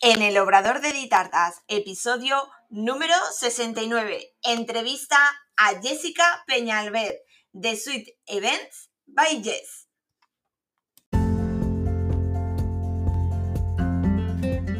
En el Obrador de Ditartas, episodio número 69, entrevista a Jessica Peñalver de Sweet Events by Jess.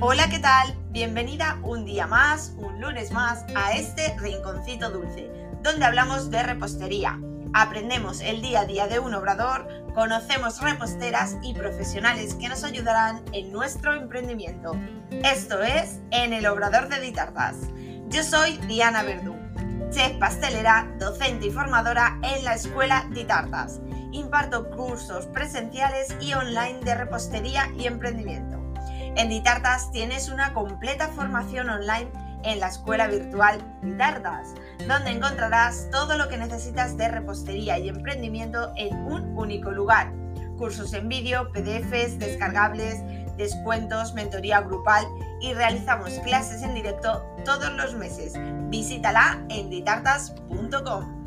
Hola, ¿qué tal? Bienvenida un día más, un lunes más, a este rinconcito dulce, donde hablamos de repostería Aprendemos el día a día de un obrador, conocemos reposteras y profesionales que nos ayudarán en nuestro emprendimiento. Esto es En el Obrador de Ditartas. Yo soy Diana Verdú, chef pastelera, docente y formadora en la Escuela Ditartas. Imparto cursos presenciales y online de repostería y emprendimiento. En Ditartas tienes una completa formación online en la escuela virtual Vitardas, donde encontrarás todo lo que necesitas de repostería y emprendimiento en un único lugar. Cursos en vídeo, PDFs, descargables, descuentos, mentoría grupal y realizamos clases en directo todos los meses. Visítala en ditartas.com.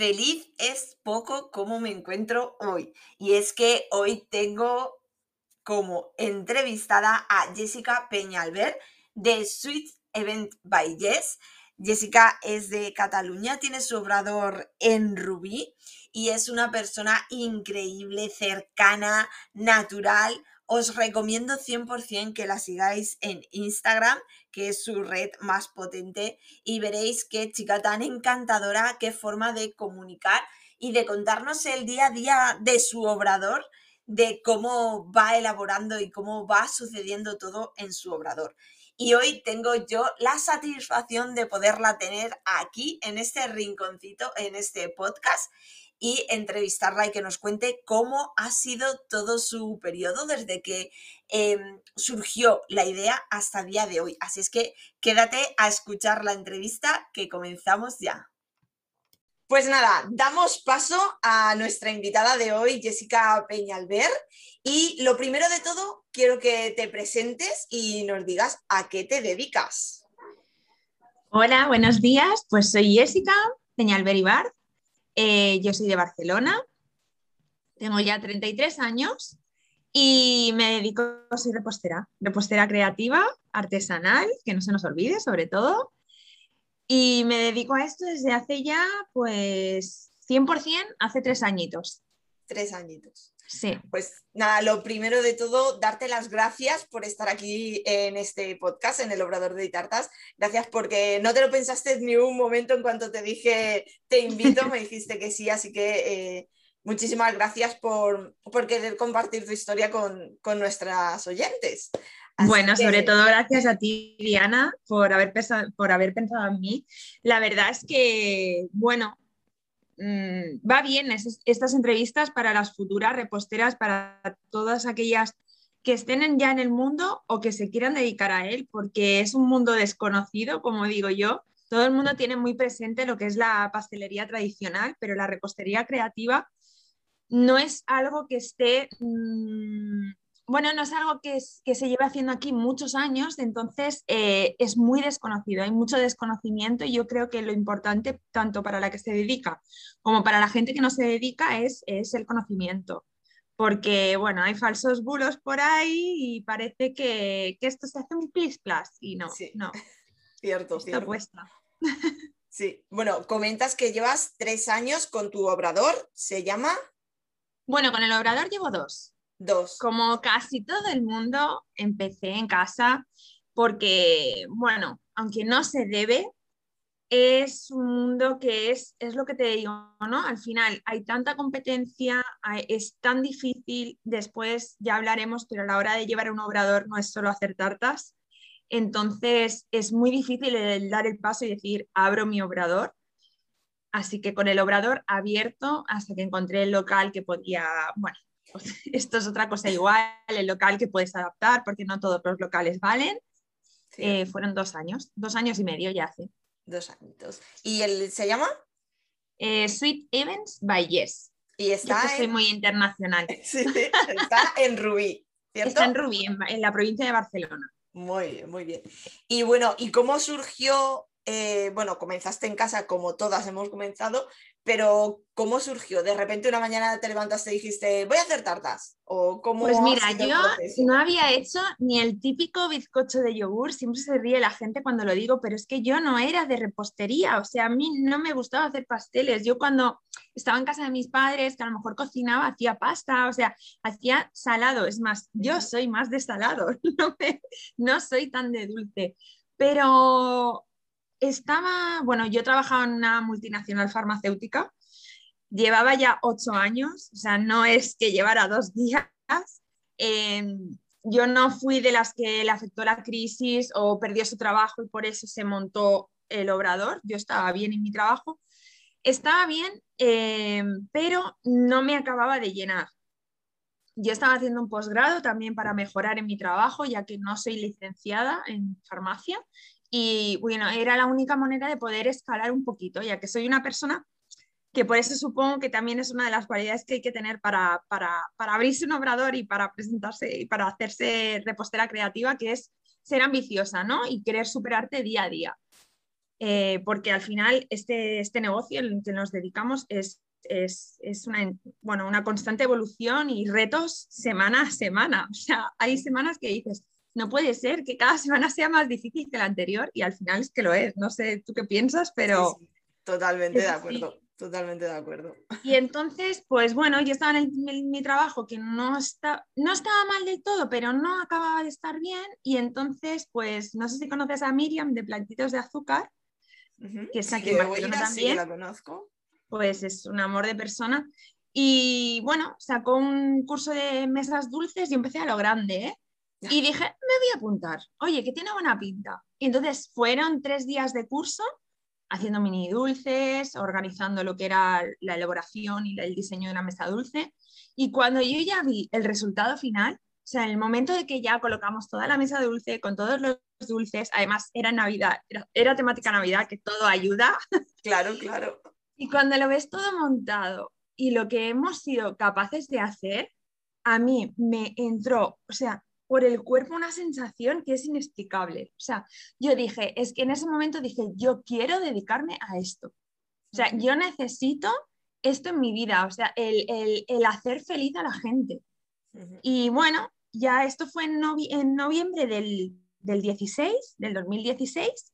Feliz es poco como me encuentro hoy. Y es que hoy tengo como entrevistada a Jessica Peñalver de Sweet Event by Jess. Jessica es de Cataluña, tiene su obrador en Rubí y es una persona increíble, cercana, natural. Os recomiendo 100% que la sigáis en Instagram que es su red más potente, y veréis qué chica tan encantadora, qué forma de comunicar y de contarnos el día a día de su obrador, de cómo va elaborando y cómo va sucediendo todo en su obrador. Y hoy tengo yo la satisfacción de poderla tener aquí en este rinconcito, en este podcast y entrevistarla y que nos cuente cómo ha sido todo su periodo desde que em, surgió la idea hasta el día de hoy. Así es que quédate a escuchar la entrevista que comenzamos ya. Pues nada, damos paso a nuestra invitada de hoy, Jessica Peñalver. Y lo primero de todo, quiero que te presentes y nos digas a qué te dedicas. Hola, buenos días. Pues soy Jessica Peñalver Ibar, eh, yo soy de Barcelona, tengo ya 33 años y me dedico, ser repostera, repostera creativa, artesanal, que no se nos olvide sobre todo. Y me dedico a esto desde hace ya, pues, 100%, hace tres añitos. Tres añitos. Sí. Pues nada, lo primero de todo, darte las gracias por estar aquí en este podcast, en el Obrador de Tartas. Gracias porque no te lo pensaste ni un momento en cuanto te dije te invito, me dijiste que sí, así que eh, muchísimas gracias por, querer compartir tu historia con, nuestras oyentes. bueno, sobre todo gracias a ti, Diana, por haber, por haber pensado en mí. La verdad es que, bueno, Mm, va bien estas entrevistas para las futuras reposteras, para todas aquellas que estén ya en el mundo o que se quieran dedicar a él, porque es un mundo desconocido, como digo yo. Todo el mundo tiene muy presente lo que es la pastelería tradicional, pero la repostería creativa no es algo que esté mm, bueno, no es algo que, se lleve haciendo aquí muchos años, entonces eh, es muy desconocido, hay mucho desconocimiento y yo creo que lo importante tanto para la que se dedica como para la gente que no se dedica es, es el conocimiento. Porque, bueno, hay falsos bulos por ahí y parece que, esto se hace un plis plas y no, no. Cierto, cierto. Sí, bueno, comentas que llevas tres años con tu obrador, ¿se llama? Bueno, con el obrador llevo dos. Como casi todo el mundo, empecé en casa porque, bueno, aunque no se debe, es un mundo que es, es lo que te digo, ¿no? Al final hay tanta competencia, es tan difícil, después ya hablaremos, pero a la hora de llevar un obrador no es solo hacer tartas, entonces es muy difícil dar el paso y decir, abro mi obrador. Así que con el obrador abierto hasta que encontré el local que podía, bueno, esto es otra cosa igual, el local que puedes adaptar, porque no todos los locales valen. Eh, fueron dos años, dos años y medio ya hace. Dos años. ¿Y el se llama? Eh, Sweet Events by Yes. Y está. Yo soy muy internacional. está en Rubí. ¿cierto? Está en Rubí, en, la provincia de Barcelona. Muy bien, muy bien. Y bueno, ¿y cómo surgió eh, bueno, comenzaste en casa como todas hemos comenzado, pero ¿cómo surgió? ¿De repente una mañana te levantaste y dijiste, voy a hacer tartas? ¿O cómo pues mira, yo no había hecho ni el típico bizcocho de yogur, siempre se ríe la gente cuando lo digo, pero es que yo no era de repostería, o sea, a mí no me gustaba hacer pasteles. Yo cuando estaba en casa de mis padres, que a lo mejor cocinaba, hacía pasta, o sea, hacía salado. Es más, yo soy más de salado, no, no soy tan de dulce. Pero estaba, bueno, yo trabajaba en una multinacional farmacéutica, llevaba ya ocho años, o sea, no es que llevara dos días. Em, yo no fui de las que le afectó la crisis o perdió su trabajo y por eso se montó el obrador. Yo estaba bien en mi trabajo. Estaba bien, em, pero no me acababa de llenar. Yo estaba haciendo un posgrado también para mejorar en mi trabajo, ya que no soy licenciada en farmacia y bueno, era la única manera de poder escalar un poquito, ya que soy una persona que por eso supongo que también es una de las cualidades que hay que tener para, para, para abrirse un obrador y para presentarse y para hacerse repostera creativa, que es ser ambiciosa, ¿no? Y querer superarte día a día. Eh, porque al final este, este negocio en que nos dedicamos es, es, es, una, bueno, una constante evolución y retos semana a semana. O sea, hay semanas que dices, no puede ser que cada semana sea más difícil que la anterior y al final es que lo es. No sé tú qué piensas, pero... Totalmente de acuerdo. Totalmente de acuerdo. Y entonces, pues bueno, yo estaba en, mi trabajo que no, está, no estaba mal del todo, pero no acababa de estar bien. Y entonces, pues no sé si conoces a Miriam de Plantitos de Azúcar, que está aquí en Barcelona también. la conozco. Pues es un amor de persona. Y bueno, sacó un curso de mesas dulces y empecé a lo grande, ¿eh? Y dije, me voy a apuntar. Oye, que tiene buena pinta. Y entonces fueron tres días de curso haciendo mini dulces, organizando lo que era la elaboración y el diseño de una mesa dulce. Y cuando yo ya vi el resultado final, o sea, en el momento de que ya colocamos toda la mesa dulce con todos los dulces, además era Navidad, era, temática Navidad, que todo ayuda. Claro, claro. Y cuando lo ves todo montado y lo que hemos sido capaces de hacer, a mí me entró, o sea, por el cuerpo una sensación que es inexplicable. O sea, yo dije, es que en ese momento dije, yo quiero dedicarme a esto. O sea, yo necesito esto en mi vida, o sea, el, hacer feliz a la gente. Y bueno, ya esto fue en, en noviembre del, del 16, del 2016.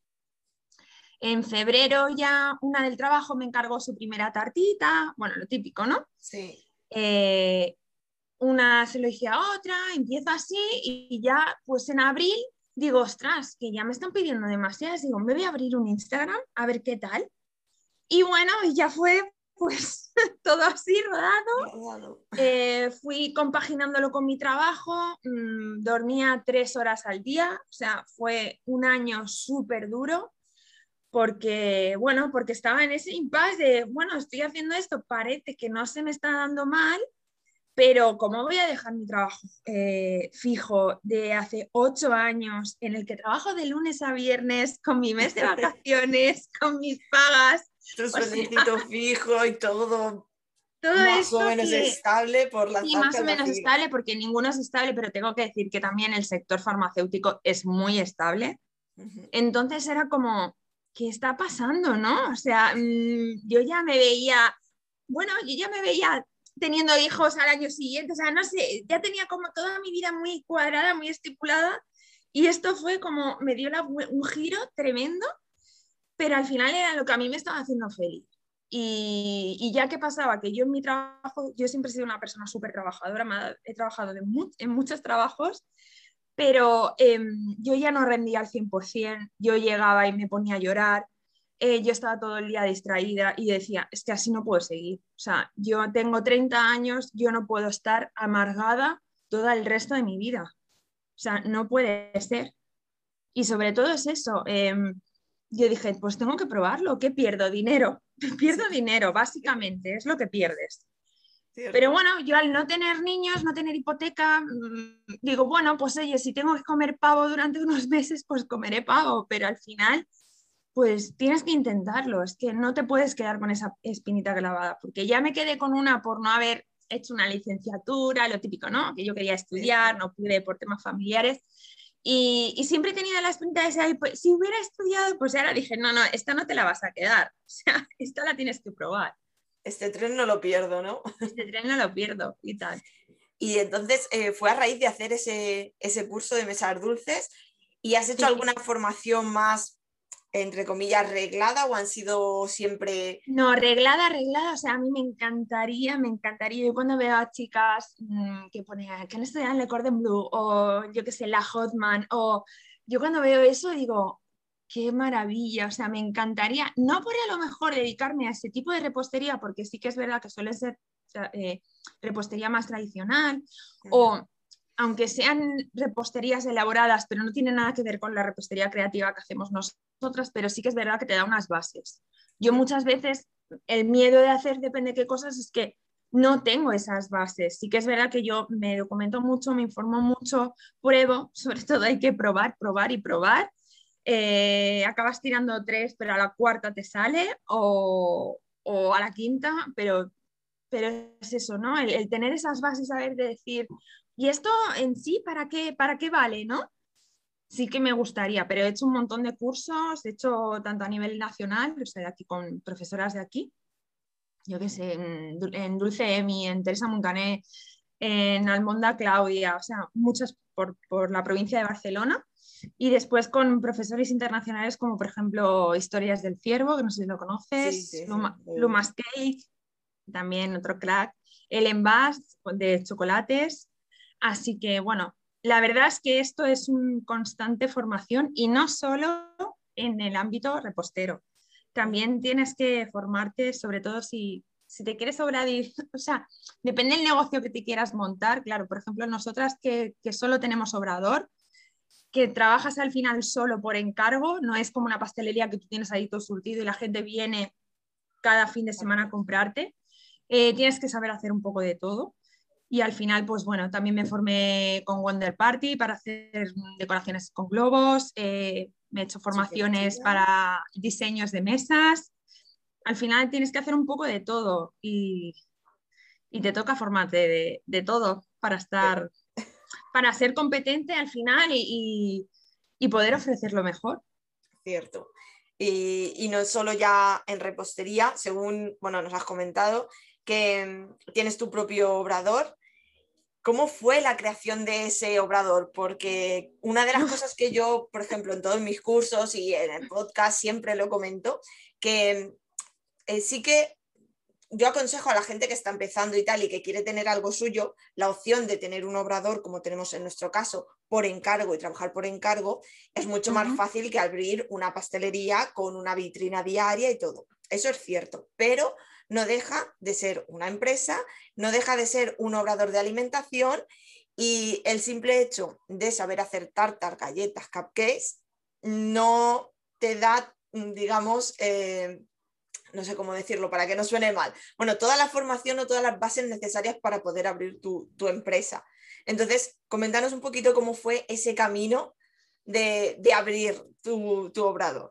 En febrero ya una del trabajo me encargó su primera tartita, bueno, lo típico, ¿no? Sí. Eh, una se lo dije a otra, empiezo así y ya pues en abril digo, ostras, que ya me están pidiendo demasiadas, digo, me voy a abrir un Instagram a ver qué tal. Y bueno, y ya fue pues todo así rodado. Eh, fui compaginándolo con mi trabajo, mm, dormía tres horas al día, o sea, fue un año súper duro porque, bueno, porque estaba en ese impasse de, bueno, estoy haciendo esto, parece que no se me está dando mal, pero ¿cómo voy a dejar mi trabajo eh, fijo de hace ocho años en el que trabajo de lunes a viernes con mi mes de vacaciones, con mis pagas? Tu sueldito fijo y todo. Todo más o menos estable por la Sí, más o menos estable porque ninguno es estable, pero tengo que decir que también el sector farmacéutico es muy estable. Entonces era como, ¿qué está pasando, no? O sea, mm, yo ya me veía, bueno, yo ya me veía teniendo hijos al año siguiente, o sea, no sé, ya tenía como toda mi vida muy cuadrada, muy estipulada, y esto fue como, me dio un giro tremendo, pero al final era lo que a mí me estaba haciendo feliz. Y, ya que pasaba, que yo en mi trabajo, yo siempre he sido una persona súper trabajadora, he trabajado en muchos trabajos, pero em, yo ya no rendía al 100%, yo llegaba y me ponía a llorar, eh, yo estaba todo el día distraída y decía, es que así no puedo seguir. O sea, yo tengo 30 años, yo no puedo estar amargada todo el resto de mi vida. O sea, no puede ser. Y sobre todo es eso. Em, yo dije, pues tengo que probarlo. ¿Qué pierdo? Dinero. Pierdo dinero, básicamente, es lo que pierdes. Pero bueno, yo al no tener niños, no tener hipoteca, mm, digo, bueno, pues oye, si tengo que comer pavo durante unos meses, pues comeré pavo, pero al final pues tienes que intentarlo, es que no te puedes quedar con esa espinita clavada, porque ya me quedé con una por no haber hecho una licenciatura, lo típico, ¿no? Que yo quería estudiar, no pude por temas familiares. Y, siempre he tenido la espinita de ese, pues, si hubiera estudiado, pues ahora dije, no, no, esta no te la vas a quedar, o sea, esta la tienes que probar. Este tren no lo pierdo, ¿no? Este tren no lo pierdo y tal. Y entonces eh, fue a raíz de hacer ese, ese curso de mesas dulces y has hecho alguna formación más entre comillas, reglada o han sido siempre... No, reglada, reglada, o sea, a mí me encantaría, me encantaría. Yo cuando veo a chicas mm, que ponen, que han estudiado en Le Cordon Bleu o yo qué sé, la Hotman, o yo cuando veo eso digo, qué maravilla, o sea, me encantaría, no por a lo mejor dedicarme a ese tipo de repostería, porque sí que es verdad que suele ser eh, repostería más tradicional, o aunque sean reposterías elaboradas, pero no tiene nada que ver con la repostería creativa que hacemos nosotras, pero sí que es verdad que te da unas bases. Yo muchas veces el miedo de hacer depende de qué cosas es que no tengo esas bases. Sí que es verdad que yo me documento mucho, me informo mucho, pruebo, sobre todo hay que probar, probar y probar. Eh, acabas tirando tres, pero a la cuarta te sale o, a la quinta, pero, pero es eso, ¿no? El, el, tener esas bases, a ver, de decir, ¿Y esto en sí para qué, para qué vale, no? Sí que me gustaría, pero he hecho un montón de cursos, he hecho tanto a nivel nacional, o sea, aquí con profesoras de aquí, yo qué sé, en, Dulce Emi, en Teresa Moncané, en Almonda Claudia, o sea, muchas por, la provincia de Barcelona. Y después con profesores internacionales como por ejemplo Historias del Ciervo, que no sé si lo conoces, Lumas Cake, también otro crack, el Envas de chocolates, Así que, bueno, la verdad es que esto es una constante formación y no solo en el ámbito repostero. También tienes que formarte, sobre todo si, te quieres obrar, o sea, depende del negocio que te quieras montar. Claro, por ejemplo, nosotras que, que solo tenemos obrador, que trabajas al final solo por encargo, no es como una pastelería que tú tienes ahí todo surtido y la gente viene cada fin de semana a comprarte. Eh, tienes que saber hacer un poco de todo. Y al final, pues bueno, también me formé con Wonder Party para hacer decoraciones con globos, eh, me he hecho formaciones para diseños de mesas. Al final tienes que hacer un poco de todo y, te toca formarte de, todo para estar, para ser competente al final y, poder ofrecer lo mejor. Cierto. Y, y, no solo ya en repostería, según bueno, nos has comentado, que mm, tienes tu propio obrador. ¿Cómo fue la creación de ese obrador? Porque una de las cosas que yo, por ejemplo, en todos mis cursos y en el podcast siempre lo comento, que eh, sí que yo aconsejo a la gente que está empezando y tal y que quiere tener algo suyo, la opción de tener un obrador, como tenemos en nuestro caso, por encargo y trabajar por encargo, es mucho más fácil que abrir una pastelería con una vitrina diaria y todo. Eso es cierto, pero no deja de ser una empresa, no deja de ser un obrador de alimentación y el simple hecho de saber hacer tartar, galletas, cupcakes, no te da, digamos, eh, no sé cómo decirlo para que no suene mal. Bueno, toda la formación o todas las bases necesarias para poder abrir tu, empresa. Entonces, coméntanos un poquito cómo fue ese camino de, abrir tu obrador.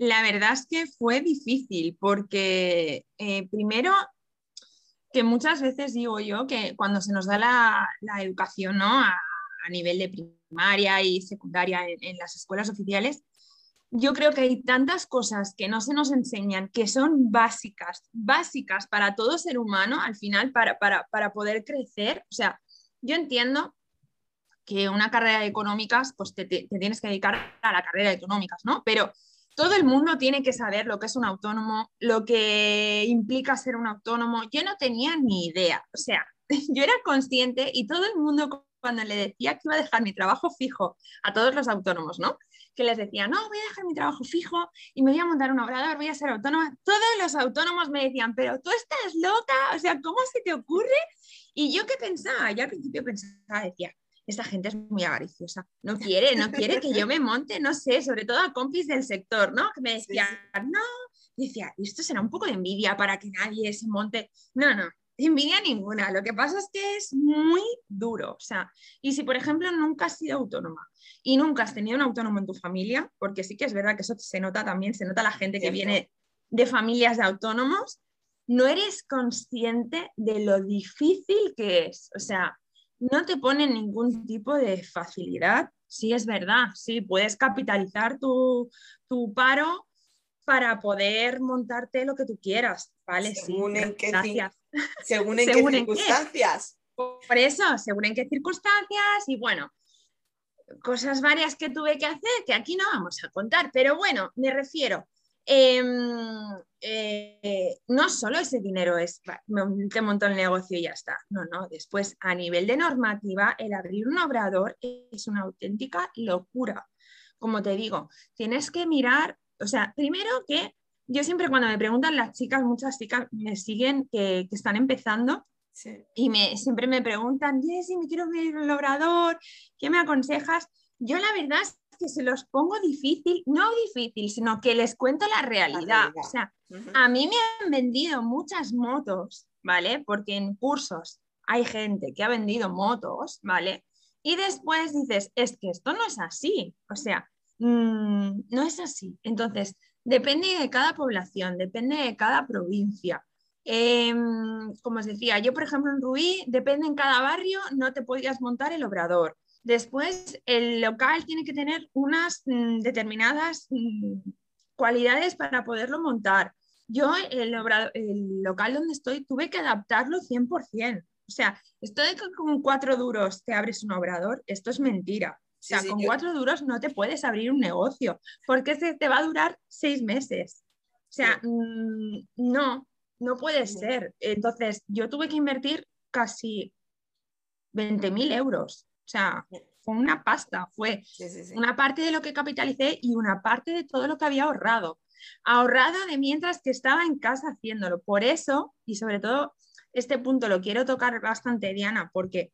La verdad es que fue difícil porque eh, primero que muchas veces digo yo que cuando se nos da la, educación ¿no? a, nivel de primaria y secundaria en, las escuelas oficiales, yo creo que hay tantas cosas que no se nos enseñan que son básicas, básicas para todo ser humano al final, para, para, poder crecer. O sea, yo entiendo que una carrera de económicas, pues te, te, tienes que dedicar a la carrera de económicas, ¿no? Pero todo el mundo tiene que saber lo que es un autónomo, lo que implica ser un autónomo. Yo no tenía ni idea, o sea, yo era consciente y todo el mundo cuando le decía que iba a dejar mi trabajo fijo a todos los autónomos, ¿no? Que les decía, no, voy a dejar mi trabajo fijo y me voy a montar un obrador, voy a ser autónoma. Todos los autónomos me decían, pero tú estás loca, o sea, ¿cómo se te ocurre? Y yo qué pensaba, yo al principio pensaba, decía, esta gente es muy avariciosa, no quiere, no quiere que yo me monte, no sé, sobre todo a compis del sector, ¿no? Que me decían, no, decía, esto será un poco de envidia para que nadie se monte. No, no, envidia ninguna. Lo que pasa es que es muy duro. O sea, y si por ejemplo nunca has sido autónoma y nunca has tenido un autónomo en tu familia, porque sí que es verdad que eso se nota también, se nota la gente que viene de familias de autónomos, no eres consciente de lo difícil que es. O sea, no te pone ningún tipo de facilidad sí es verdad, sí, puedes capitalizar tu, tu paro para poder montarte lo que tú quieras, ¿vale? Según sí, en qué, según en Según qué en qué. circunstancias. Por eso, según en qué circunstancias y bueno, cosas varias que tuve que hacer que aquí no vamos a contar, pero bueno, me refiero, em, eh, no solo ese dinero es, te monto el negocio y ya está, no, no, después a nivel de normativa, el abrir un obrador es una auténtica locura. Como te digo, tienes que mirar, o sea, primero que yo siempre cuando me preguntan las chicas, muchas chicas me siguen que, que están empezando, Sí. y me, siempre me preguntan, Jessy, me quiero ver el obrador, ¿qué me aconsejas? Yo la verdad es que se los pongo difícil, no difícil, sino que les cuento la realidad. realidad. O sea, a mí me han vendido muchas motos, ¿vale? Porque en cursos hay gente que ha vendido motos, ¿vale? Y después dices, es que esto no es así, o sea, mm, no es así. Entonces, depende de cada población, depende de cada provincia. Em, como os decía, yo por ejemplo en Ruí, depende en cada barrio, no te podías montar el obrador. Después, el local tiene que tener unas mm, determinadas mm, cualidades para poderlo montar. Yo, el, el local donde estoy, tuve que adaptarlo 100%. O sea, esto de que con cuatro duros te abres un obrador, esto es mentira. O sea, sí, con yo- cuatro duros no te puedes abrir un negocio, porque se te va a durar seis meses. O sea, mm, no, no puede ser. Entonces, yo tuve que invertir casi 20.000 euros. O sea, fue una pasta, fue Sí, sí, sí. una parte de lo que capitalicé y una parte de todo lo que había ahorrado. Ahorrado de mientras que estaba en casa haciéndolo. Por eso, y sobre todo, este punto lo quiero tocar bastante, Diana, porque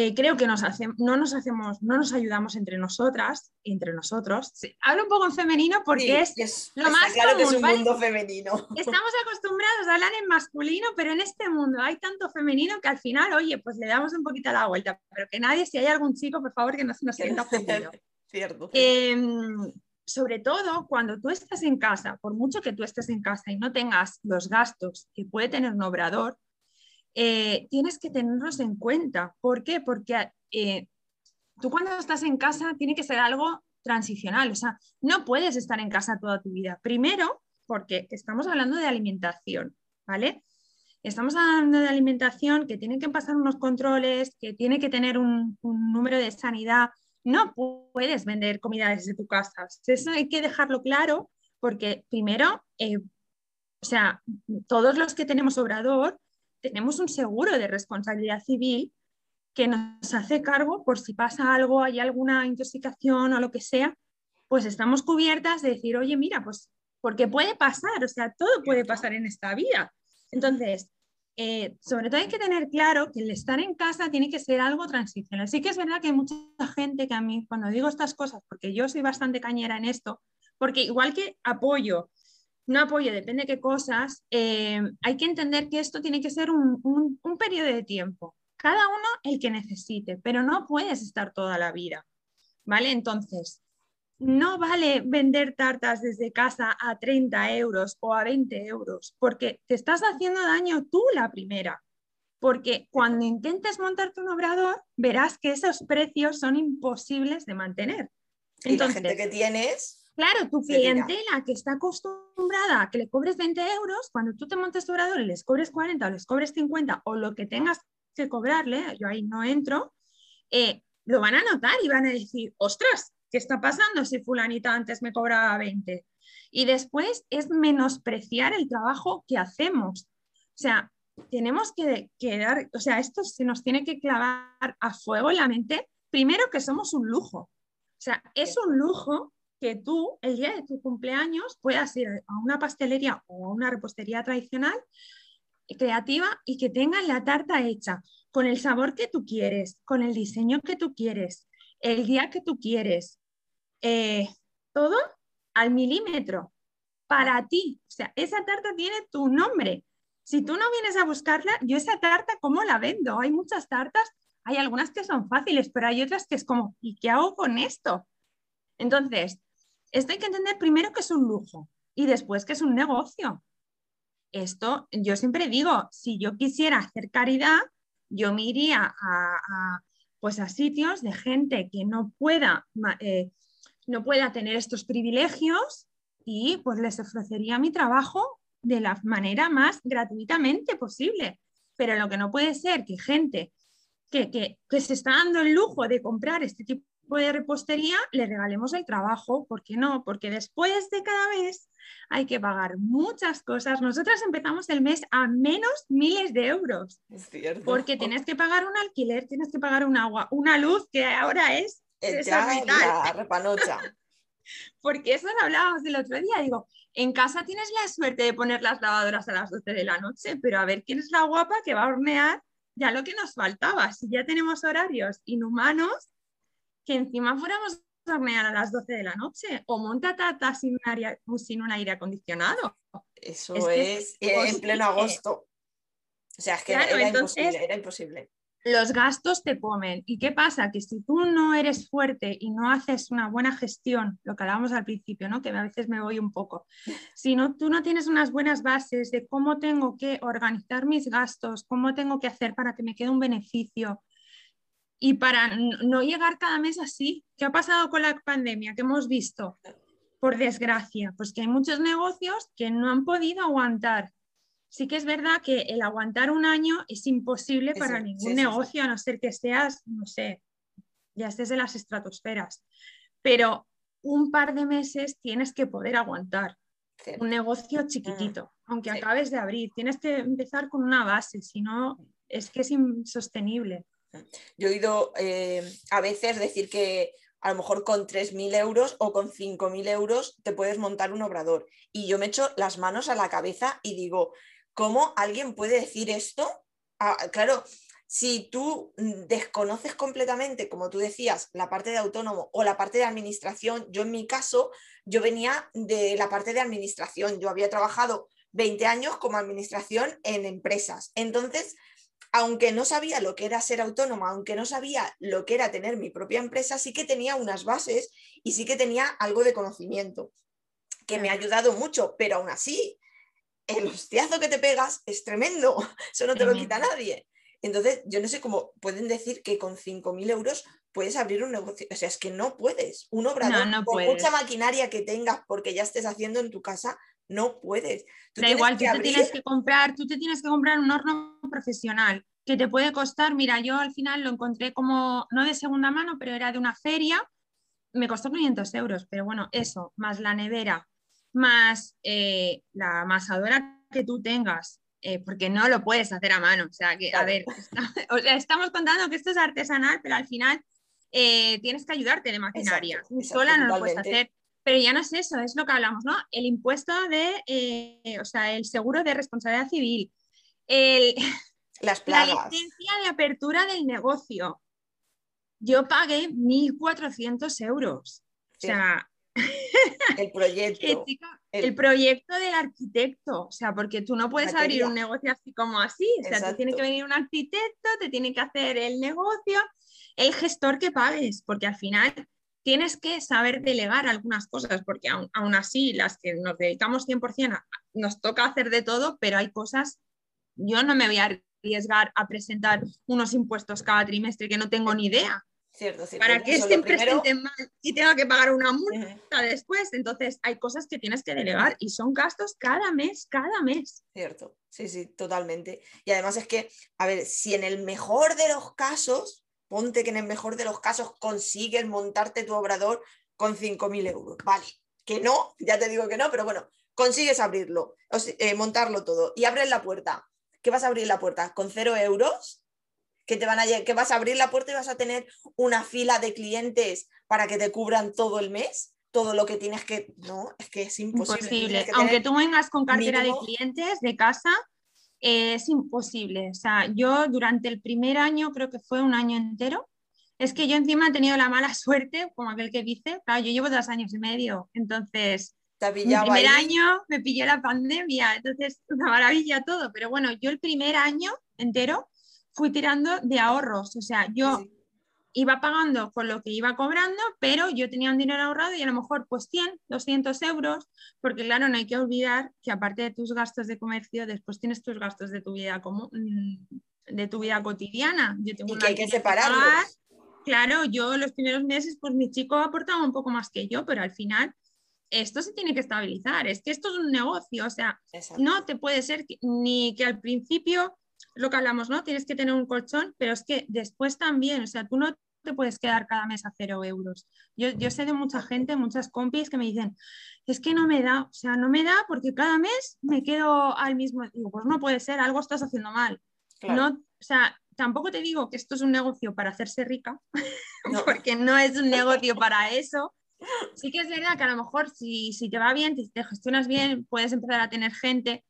eh, creo que nos hace- no nos hacemos, no nos ayudamos entre nosotras, entre nosotros. Sí, Hablo un poco en femenino porque Sí, es que lo está más claro que es un ¿vale? mundo femenino. Estamos acostumbrados a hablar en masculino, pero en este mundo hay tanto femenino que al final, oye, pues le damos un poquito la vuelta. Pero que nadie, si hay algún chico, por favor, que no se nos sienta ofendido. Cierto. Em, sobre todo cuando tú estás en casa, por mucho que tú estés en casa y no tengas los gastos que puede tener un obrador, eh, tienes que tenerlos en cuenta. ¿Por qué? Porque eh, tú cuando estás en casa tiene que ser algo transicional, o sea, no puedes estar en casa toda tu vida. Primero, porque estamos hablando de alimentación, ¿vale? Estamos hablando de alimentación que tiene que pasar unos controles, que tiene que tener un, número de sanidad. No puedes vender comida desde tu casa. Eso hay que dejarlo claro porque primero, eh, o sea, todos los que tenemos obrador tenemos un seguro de responsabilidad civil que nos hace cargo por si pasa algo, hay alguna intoxicación o lo que sea, pues estamos cubiertas de decir, oye, mira, pues porque puede pasar, o sea, todo puede pasar en esta vida. Entonces, eh, sobre todo hay que tener claro que el estar en casa tiene que ser algo transicional. Sí que es verdad que hay mucha gente que a mí, cuando digo estas cosas, porque yo soy bastante cañera en esto, porque igual que apoyo, no apoyo, depende de qué cosas, eh, hay que entender que esto tiene que ser un, un, un periodo de tiempo. Cada uno el que necesite, pero no puedes estar toda la vida. ¿Vale? Entonces, no vale vender tartas desde casa a 30 euros o a 20 euros, porque te estás haciendo daño tú la primera. Porque cuando intentes montarte un obrador, verás que esos precios son imposibles de mantener. y la Entonces, gente que tienes, Claro, tu clientela que está acostumbrada a que le cobres 20 euros, cuando tú te montes tu orador y les cobres 40 o les cobres 50 o lo que tengas que cobrarle, yo ahí no entro, eh, lo van a notar y van a decir, ostras, ¿qué está pasando si fulanita antes me cobraba 20? Y después es menospreciar el trabajo que hacemos. O sea, tenemos que, que dar, o sea, esto se nos tiene que clavar a fuego en la mente, primero que somos un lujo. O sea, es un lujo que tú, el día de tu cumpleaños, puedas ir a una pastelería o a una repostería tradicional creativa y que tengan la tarta hecha con el sabor que tú quieres, con el diseño que tú quieres, el día que tú quieres, eh, todo al milímetro para ti. O sea, esa tarta tiene tu nombre. Si tú no vienes a buscarla, yo esa tarta, ¿cómo la vendo? Hay muchas tartas, hay algunas que son fáciles, pero hay otras que es como, ¿y qué hago con esto? Entonces, esto hay que entender primero que es un lujo y después que es un negocio. Esto, yo siempre digo, si yo quisiera hacer caridad, yo me iría a, pues a sitios de gente que no pueda, eh, no pueda tener estos privilegios y pues les ofrecería mi trabajo de la manera más gratuitamente posible. Pero lo que no puede ser que gente que, que, que se está dando el lujo de comprar este tipo de repostería, le regalemos el trabajo. ¿Por qué no? Porque después de cada mes hay que pagar muchas cosas. Nosotras empezamos el mes a menos miles de euros. Es cierto. Porque tienes que pagar un alquiler, tienes que pagar un agua, una luz que ahora es la repanocha. Porque eso lo hablábamos el otro día. Digo, en casa tienes la suerte de poner las lavadoras a las 12 de la noche, pero a ver quién es la guapa que va a hornear ya lo que nos faltaba. Si ya tenemos horarios inhumanos, que encima fuéramos a hornear a las 12 de la noche o monta tata sin un aire, sin un aire acondicionado. Eso es, en pleno agosto. O sea, es que era, imposible, era imposible. Los gastos te comen. ¿Y qué pasa? Que si tú no eres fuerte y no haces una buena gestión, lo que hablábamos al principio, ¿no? que a veces me voy un poco, si no, tú no tienes unas buenas bases de cómo tengo que organizar mis gastos, cómo tengo que hacer para que me quede un beneficio, y para no llegar cada mes así, ¿qué ha pasado con la pandemia? ¿Qué hemos visto? Por desgracia, pues que hay muchos negocios que no han podido aguantar. Sí que es verdad que el aguantar un año es imposible para ningún negocio, a no ser que seas, no sé, ya estés en las estratosferas. Pero un par de meses tienes que poder aguantar. Un negocio chiquitito, mm, aunque acabes de abrir, tienes que empezar con una base, si no, es que es insostenible. Yo he oído eh, a veces decir que a lo mejor con 3.000 euros o con 5.000 euros te puedes montar un obrador. Y yo me echo las manos a la cabeza y digo, ¿cómo alguien puede decir esto? Ah, claro, si tú desconoces completamente, como tú decías, la parte de autónomo o la parte de administración, yo en mi caso, yo venía de la parte de administración, yo había trabajado 20 años como administración en empresas. Entonces, aunque no sabía lo que era ser autónoma, aunque no sabía lo que era tener mi propia empresa, sí que tenía unas bases y sí que tenía algo de conocimiento, que me ha ayudado mucho, pero aún así, el hostiazo que te pegas es tremendo, eso no te lo quita nadie. Entonces, yo no sé cómo pueden decir que con 5.000 euros puedes abrir un negocio. O sea, es que no puedes. Un obrador, con mucha maquinaria que tengas porque ya estés haciendo en tu casa, no puedes. da igual, tú te tienes que comprar, tú te tienes que comprar un horno profesional que te puede costar, mira, yo al final lo encontré como, no de segunda mano, pero era de una feria, me costó 500 euros, pero bueno, eso, más la nevera, más eh, la amasadora que tú tengas, eh, porque no lo puedes hacer a mano, o sea, que, a ver, estamos contando que esto es artesanal, pero al final eh, tienes que ayudarte de maquinaria, sola no lo puedes hacer. Pero ya no es eso, es lo que hablamos, ¿no? El impuesto de, eh, o sea, el seguro de responsabilidad civil, el, Las la licencia de apertura del negocio. Yo pagué 1.400 euros. O sea, el proyecto. el... proyecto del arquitecto, o sea, porque tú no puedes abrir un negocio así como así, o sea, te tiene que venir un arquitecto, te tiene que hacer el negocio, el gestor que pagues, porque al final tienes que saber delegar algunas cosas, porque aún, así las que nos dedicamos 100% nos toca hacer de todo, pero hay cosas, yo no me voy a arriesgar a presentar unos impuestos cada trimestre que no tengo ni idea. Cierto, Para que siempre presenten mal y tenga que pagar una multa después. Entonces, hay cosas que tienes que delegar y son gastos cada mes, cada mes. Cierto, sí, sí, totalmente. Y además es que, a ver, si en el mejor de los casos ponte que en el mejor de los casos consigues montarte tu obrador con 5.000 euros. Vale, que no, ya te digo que no, pero bueno, consigues abrirlo, eh, montarlo todo y abres la puerta. ¿Qué vas a abrir la puerta? ¿Con cero euros? Que, te van a, que vas a abrir la puerta y vas a tener una fila de clientes para que te cubran todo el mes todo lo que tienes que. No, es que es imposible. Aunque tú vengas con cartera de clientes de casa, es imposible. O sea, yo durante el primer año, creo que fue un año entero, es que yo encima he tenido la mala suerte, como aquel que dice, claro, yo llevo dos años y medio, entonces el primer año me pilló la pandemia, entonces una maravilla todo, pero bueno, yo el primer año entero fui tirando de ahorros, o sea, yo iba pagando con lo que iba cobrando, pero yo tenía un dinero ahorrado y a lo mejor pues 100, 200 euros, porque claro, no hay que olvidar que aparte de tus gastos de comercio, después tienes tus gastos de tu vida como mm, de tu vida cotidiana. Yo tengo y que hay que separarlos. claro, yo los primeros meses, pues mi chico aportaba un poco más que yo, pero al final esto se tiene que estabilizar. Es que esto es un negocio, o sea, no te puede ser ni que al principio, lo que hablamos, ¿no? Tienes que tener un colchón, pero es que después también, o sea, tú no te puedes quedar cada mes a cero euros. Yo, yo sé de mucha gente, muchas compis que me dicen, es que no me da, o sea, no me da porque cada mes me quedo al mismo, digo, pues no puede ser, algo estás haciendo mal. No, o sea, tampoco te digo que esto es un negocio para hacerse rica, porque no es un negocio para eso. Sí que es verdad que a lo mejor si, si te va bien, si te gestionas bien, puedes empezar a tener gente,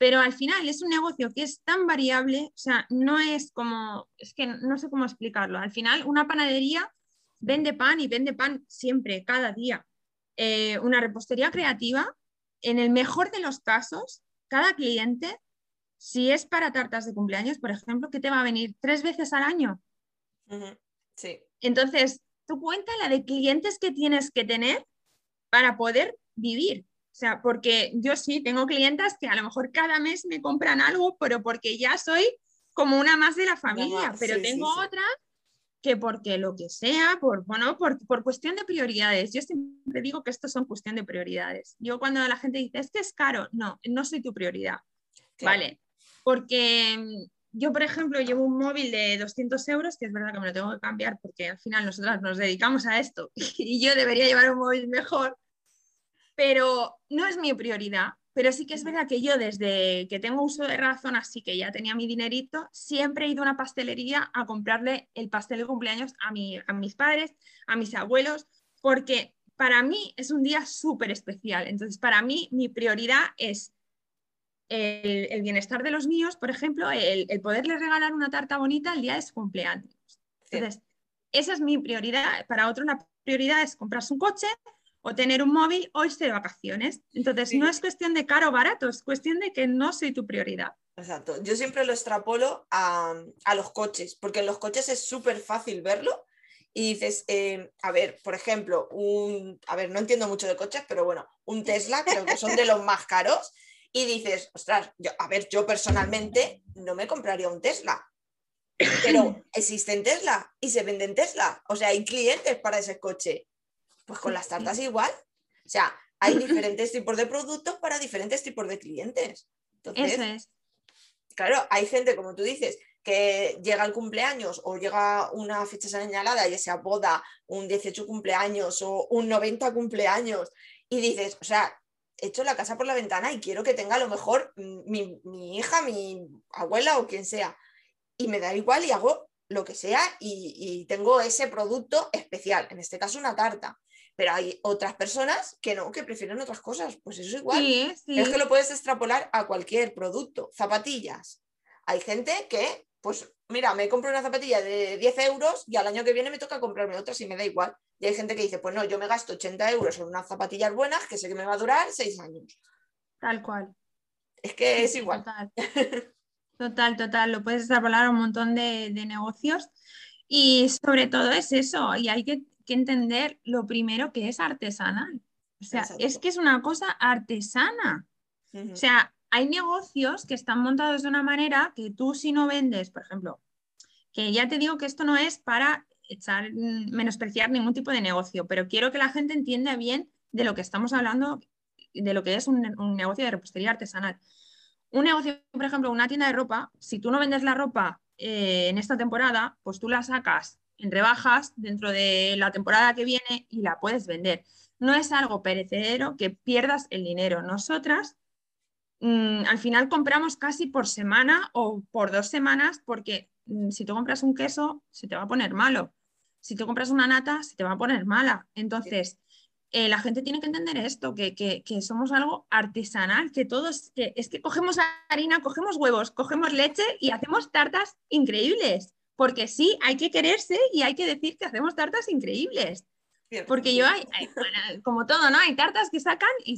pero al final es un negocio que es tan variable, o sea, no es como, es que no sé cómo explicarlo. Al final, una panadería vende pan y vende pan siempre, cada día. Eh, una repostería creativa, en el mejor de los casos, cada cliente, si es para tartas de cumpleaños, por ejemplo, que te va a venir tres veces al año. Sí. Entonces, tú cuenta la de clientes que tienes que tener para poder vivir. O sea, porque yo sí tengo clientas que a lo mejor cada mes me compran algo, pero porque ya soy como una más de la familia, pero tengo otras que porque lo que sea, por, bueno, por, por, cuestión de prioridades. Yo siempre digo que esto son cuestión de prioridades. Yo cuando la gente dice, es que es caro, no, no soy tu prioridad. Vale, porque mm, yo, por ejemplo, llevo un móvil de 200 euros, que es verdad que me lo tengo que cambiar porque al final nosotras nos dedicamos a esto y yo debería llevar un móvil mejor, pero no es mi prioridad. Pero sí que es verdad que yo desde que tengo uso de razón, así que ya tenía mi dinerito, siempre he ido a una pastelería a comprarle el pastel de cumpleaños a, mi, a mis padres, a mis abuelos, porque para mí es un día súper especial. Entonces, para mí mi prioridad es el, bienestar de los míos, por ejemplo, el, el, poderles regalar una tarta bonita el día de su cumpleaños. Entonces, esa es mi prioridad. Para otro, una prioridad es comprarse un coche o tener un móvil o irse de vacaciones. Entonces, no es cuestión de caro o barato, es cuestión de que no soy tu prioridad. Exacto. Yo siempre lo extrapolo a, los coches, porque en los coches es súper fácil verlo. Y dices, eh, a ver, por ejemplo, un, a ver, no entiendo mucho de coches, pero bueno, un Tesla creo que son de los más caros. Y dices, ostras, yo, a ver, yo personalmente no me compraría un Tesla, pero existen Tesla y se venden Tesla. O sea, hay clientes para ese coche. Pues con las tartas igual. O sea, hay diferentes tipos de productos para diferentes tipos de clientes. Entonces, Eso es. Claro, hay gente, como tú dices, que llega el cumpleaños o llega una fecha señalada, ya sea boda, un 18 cumpleaños o un 90 cumpleaños, y dices, o sea, echo la casa por la ventana y quiero que tenga a lo mejor mi, mi hija, mi abuela o quien sea. Y me da igual y hago lo que sea y, y, tengo ese producto especial, en este caso una tarta. Pero hay otras personas que no, que prefieren otras cosas. Pues eso es igual. Es que lo puedes extrapolar a cualquier producto. Zapatillas. Hay gente que, pues, mira, me compro una zapatilla de 10 euros y al año que viene me toca comprarme otras y me da igual. Y hay gente que dice, pues no, yo me gasto 80 euros en unas zapatillas buenas que sé que me va a durar 6 años. Tal cual. Es que es igual. Total. total, total. Lo puedes extrapolar a un montón de, de negocios. Y sobre todo es eso, y hay que que entender lo primero que es artesanal. O sea, es que es una cosa artesana. O sea, hay negocios que están montados de una manera que tú si no vendes, por ejemplo, que ya te digo que esto no es para echar, mm, menospreciar ningún tipo de negocio, pero quiero que la gente entienda bien de lo que estamos hablando, de lo que es un, negocio de repostería artesanal. Un negocio, por ejemplo, una tienda de ropa, si tú no vendes la ropa eh, en esta temporada, pues tú la sacas en rebajas dentro de la temporada que viene y la puedes vender. No es algo perecedero que pierdas el dinero. Nosotras mm, al final compramos casi por semana o por dos semanas porque mm, si tú compras un queso se te va a poner malo. Si tú compras una nata se te va a poner mala. Entonces, eh, la gente tiene que entender esto, que, que, somos algo artesanal, que todos, que es que cogemos harina, cogemos huevos, cogemos leche y hacemos tartas increíbles porque sí, hay que quererse y hay que decir que hacemos tartas increíbles. Porque yo hay, como todo, ¿no? Hay tartas que sacan y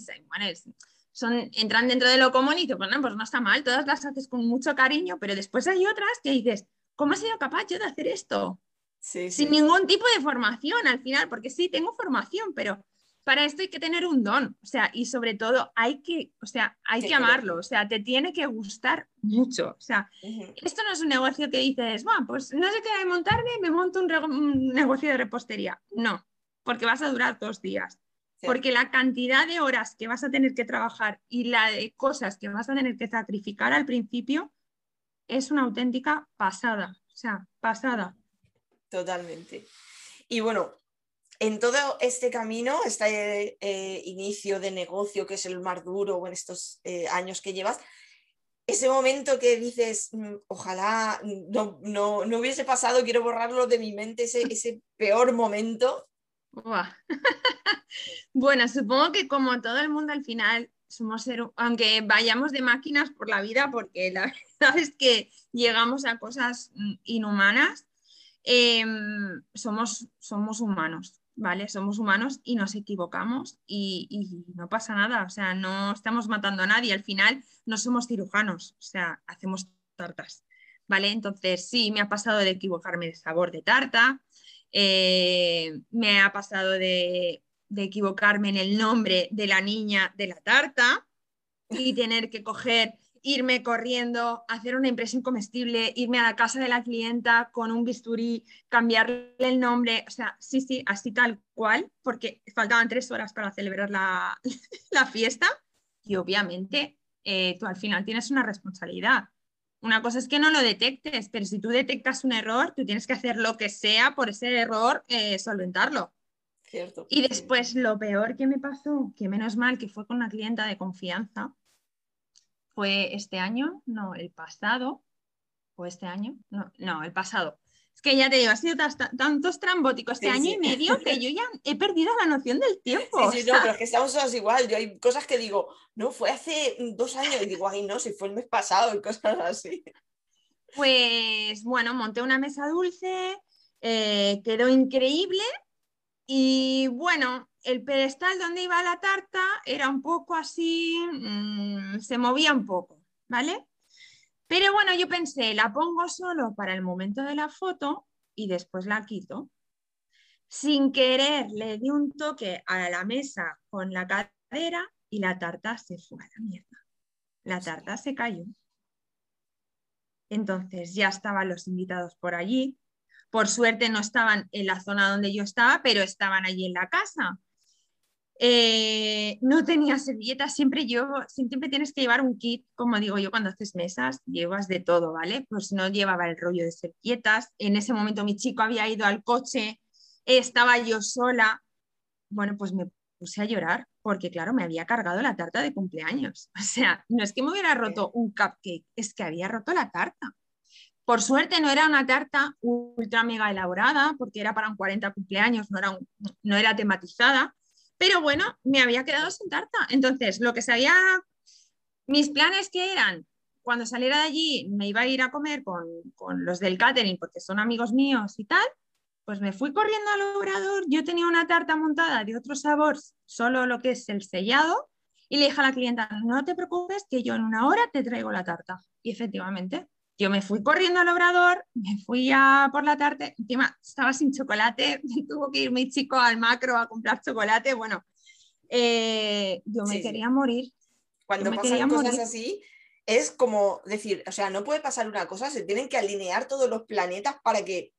son, entran dentro de lo común y dices, bueno, pues no está mal, todas las haces con mucho cariño, pero después hay otras que dices, ¿cómo he sido capaz yo de hacer esto? Sin ningún tipo de formación al final, porque sí, tengo formación, pero para esto hay que tener un don, o sea, y sobre todo hay que, o sea, hay que amarlo, o sea, te tiene que gustar mucho, o sea, esto no es un negocio que dices, bueno, pues no sé qué de montarme, me monto un, negocio de repostería, no, porque vas a durar dos días, porque la cantidad de horas que vas a tener que trabajar y la de cosas que vas a tener que sacrificar al principio es una auténtica pasada, o sea, pasada. Totalmente. Y bueno, en todo este camino, este eh, inicio de negocio que es el más duro en estos eh, años que llevas, ese momento que dices, mm, ojalá no, hubiese pasado, quiero borrarlo de mi mente, ese, ese peor momento. bueno, supongo que como todo el mundo al final somos ser, aunque vayamos de máquinas por la vida, porque la verdad es que llegamos a cosas mm, inhumanas, em, somos, somos humanos. ¿Vale? Somos humanos y nos equivocamos y, no pasa nada, o sea, no estamos matando a nadie, al final no somos cirujanos, o sea, hacemos tartas, ¿vale? Entonces, sí, me ha pasado de equivocarme de sabor de tarta, eh, me ha pasado de, de equivocarme en el nombre de la niña de la tarta y tener que coger irme corriendo, hacer una impresión comestible, irme a la casa de la clienta con un bisturí, cambiarle el nombre, o sea, sí, sí, así tal cual, porque faltaban tres horas para celebrar la, fiesta y obviamente eh, tú al final tienes una responsabilidad. Una cosa es que no lo detectes, pero si tú detectas un error, tú tienes que hacer lo que sea por ese error, eh, solventarlo. Cierto. Y después lo peor que me pasó, que menos mal que fue con una clienta de confianza, fue este año, no, el pasado, o este año, no, no, el pasado. Es que ya te digo, ha sido tanto estrambótico este año y medio que yo ya he perdido la noción del tiempo. Sí, sí, no, pero es que estamos todos igual. Yo hay cosas que digo, no, fue hace dos años y digo, ay, no, si fue el mes pasado y cosas así. Pues bueno, monté una mesa dulce, eh, quedó increíble y bueno, el pedestal donde iba la tarta era un poco así, mm, se movía un poco, ¿vale? Pero bueno, yo pensé, la pongo solo para el momento de la foto y después la quito. Sin querer le di un toque a la mesa con la cadera y la tarta se fue a la mierda. La tarta se cayó. Entonces ya estaban los invitados por allí. Por suerte no estaban en la zona donde yo estaba, pero estaban allí en la casa. Eh, no tenía servilletas, siempre yo, siempre tienes que llevar un kit, como digo yo, cuando haces mesas, llevas de todo, ¿vale? Pues no llevaba el rollo de servilletas. En ese momento mi chico había ido al coche, estaba yo sola. Bueno, pues me puse a llorar porque, claro, me había cargado la tarta de cumpleaños. O sea, no es que me hubiera roto un cupcake, es que había roto la tarta. Por suerte no era una tarta ultra mega elaborada, porque era para un 40 cumpleaños, no era, no era tematizada, pero bueno, me había quedado sin tarta. Entonces, lo que sabía, mis planes que eran, cuando saliera de allí me iba a ir a comer con, los del catering, porque son amigos míos y tal, pues me fui corriendo al obrador. Yo tenía una tarta montada de otro sabor, solo lo que es el sellado, y le dije a la clienta, no te preocupes, que yo en una hora te traigo la tarta. Y efectivamente, yo me fui corriendo al obrador, me fui a por la tarde, encima estaba sin chocolate, tuvo que ir mi chico al macro a comprar chocolate, bueno, eh, yo me quería morir. Cuando pasan cosas así, es como decir, o sea, no puede pasar una cosa, se tienen que alinear todos los planetas para que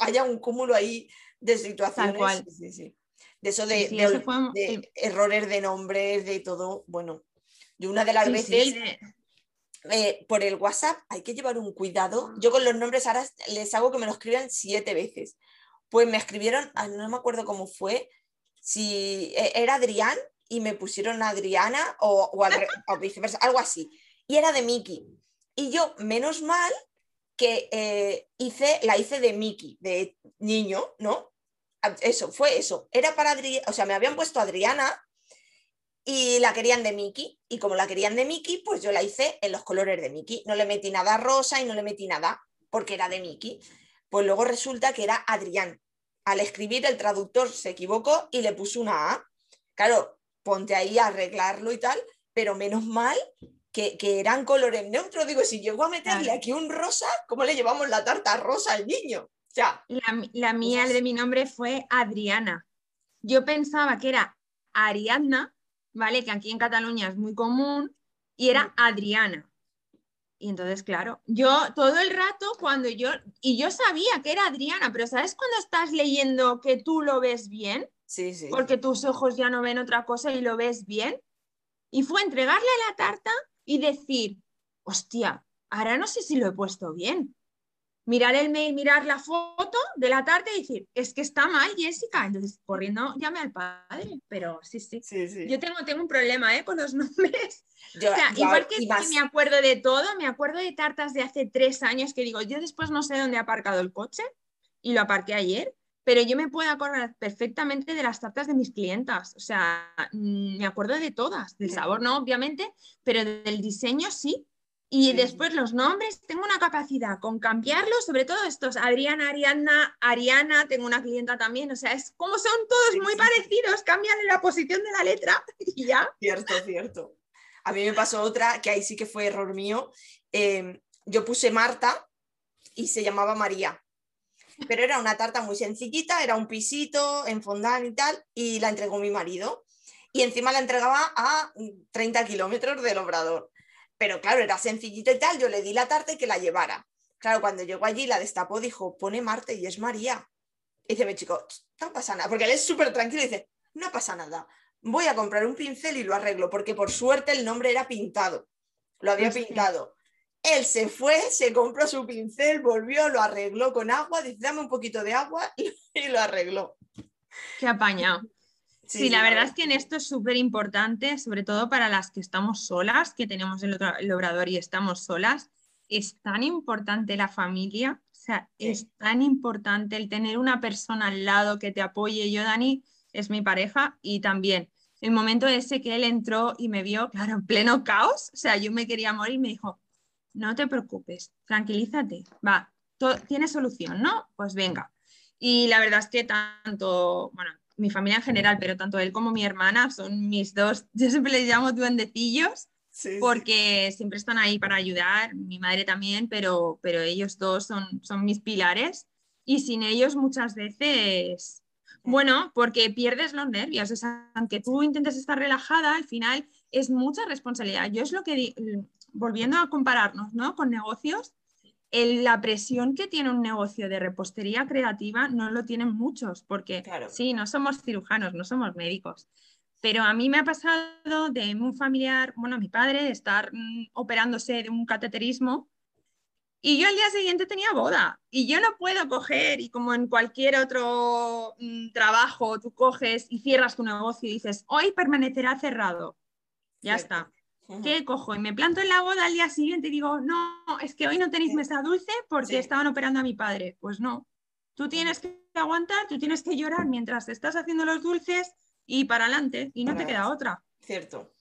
haya un cúmulo ahí de situaciones. De eso de, errores de nombres, de todo. Bueno, yo una de las veces eh, por el WhatsApp hay que llevar un cuidado. Yo con los nombres ahora les hago que me lo escriban siete veces. Pues me escribieron, no me acuerdo cómo fue, si e, era Adrián y me pusieron Adriana o, viceversa, algo así. Y era de Mickey. Y yo, menos mal que eh, hice, la hice de Mickey, de niño, ¿no? Eso, fue eso. Era para Adriana, o sea, me habían puesto Adriana y la querían de Mickey. Y como la querían de Mickey, pues yo la hice en los colores de Mickey. No le metí nada rosa y no le metí nada porque era de Mickey. Pues luego resulta que era Adrián. Al escribir el traductor se equivocó y le puso una A. Claro, ponte ahí a arreglarlo y tal, pero menos mal que, eran colores neutros. Digo, si llego a meterle aquí un rosa, ¿cómo le llevamos la tarta rosa al niño? la, mía de mi nombre fue Adriana. Yo pensaba que era Ariadna, ¿vale? Que aquí en Cataluña es muy común, y era Adriana. Y entonces, claro, yo todo el rato cuando yo, y yo sabía que era Adriana, pero ¿sabes cuando estás leyendo que tú lo ves bien? Sí, sí. Porque tus ojos ya no ven otra cosa y lo ves bien. Y fue entregarle la tarta y decir, hostia, ahora no sé si lo he puesto bien. Mirar el mail, mirar la foto de la tarta y decir, es que está mal, Jessica. Entonces, corriendo, llame al padre. Pero sí, sí. Sí, sí. Yo tengo, tengo un problema ¿eh? con los nombres. Yo- O sea, yo- igual que, me acuerdo de todo, me acuerdo de tartas de hace tres años que digo, yo después no sé dónde he aparcado el coche y lo aparqué ayer, pero yo me puedo acordar perfectamente de las tartas de mis clientas. O sea, mm, me acuerdo de todas, del sabor no, obviamente, pero del diseño sí. Y Sí. después los nombres, tengo una capacidad con cambiarlos, sobre todo estos, Adriana, Ariadna, Ariana, tengo una clienta también, o sea, es como son todos muy parecidos, cambian la posición de la letra y ya. Cierto, cierto. A mí me pasó otra que ahí sí que fue error mío. Eh, yo puse Marta y se llamaba María. Pero era una tarta muy sencillita, era un pisito en fondant y tal, y la entregó mi marido. Y encima la entregaba a 30 kilómetros del obrador. Pero claro, era sencillita y tal, yo le di la tarta y que la llevara. Claro, cuando llegó allí la destapó, dijo, pone Marta y es María. Y dice mi chico, no pasa nada, porque él es súper tranquilo y dice, no pasa nada, voy a comprar un pincel y lo arreglo, porque por suerte el nombre era pintado, lo había pintado. Él se fue, se compró su pincel, volvió, lo arregló con agua, dice, dame un poquito de agua y lo arregló. Qué apañado. Sí, la verdad es que en esto es súper importante, sobre todo para las que estamos solas, que tenemos el, otro- el obrador y estamos solas, es tan importante la familia, o sea, Sí. es tan importante el tener una persona al lado que te apoye. Yo, Dani, es mi pareja y también el momento ese que él entró y me vio, claro, en pleno caos, o sea, yo me quería morir, me dijo, no te preocupes, tranquilízate, va, tiene solución, ¿no? Pues venga. Y la verdad es que tanto, bueno, mi familia en general, pero tanto él como mi hermana son mis dos, yo siempre les llamo duendecillos, Sí, sí. porque siempre están ahí para ayudar, mi madre también, pero, pero ellos dos son, son mis pilares y sin ellos muchas veces, bueno, porque pierdes los nervios, o sea, aunque tú intentes estar relajada, al final es mucha responsabilidad. Yo es lo que, di- volviendo a compararnos, ¿no? Con negocios, el- la presión que tiene un negocio de repostería creativa no lo tienen muchos, porque Claro. sí, no somos cirujanos, no somos médicos. Pero a mí me ha pasado de un familiar, bueno, mi padre, estar mm, operándose de un cateterismo y yo al día siguiente tenía boda y yo no puedo coger y como en cualquier otro mm, trabajo tú coges y cierras tu negocio y dices, hoy permanecerá cerrado. Ya Cierto. está. ¿Qué cojo? Y me planto en la boda al día siguiente y digo, no, es que hoy no tenéis mesa dulce porque Sí. estaban operando a mi padre. Pues no. Tú tienes que aguantar, tú tienes que llorar mientras estás haciendo los dulces y para adelante y no te queda otra. Cierto.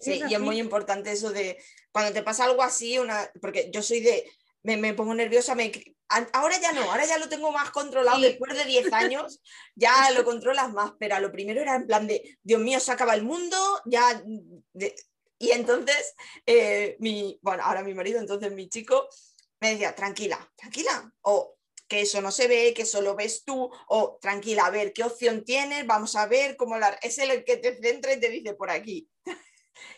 Sí, y es muy importante eso de cuando te pasa algo así, una, porque yo soy de, me, me pongo nerviosa, me, ahora ya no, ahora ya lo tengo más controlado, Sí. después de 10 años ya lo controlas más, pero a lo primero era en plan de, Dios mío, se acaba el mundo, ya... de- y entonces, eh, mi, bueno, ahora mi marido, entonces mi chico, me decía, tranquila, tranquila, o que eso no se ve, que eso lo ves tú, o tranquila, a ver qué opción tienes, vamos a ver cómo la... Es el que te centra y te dice por aquí.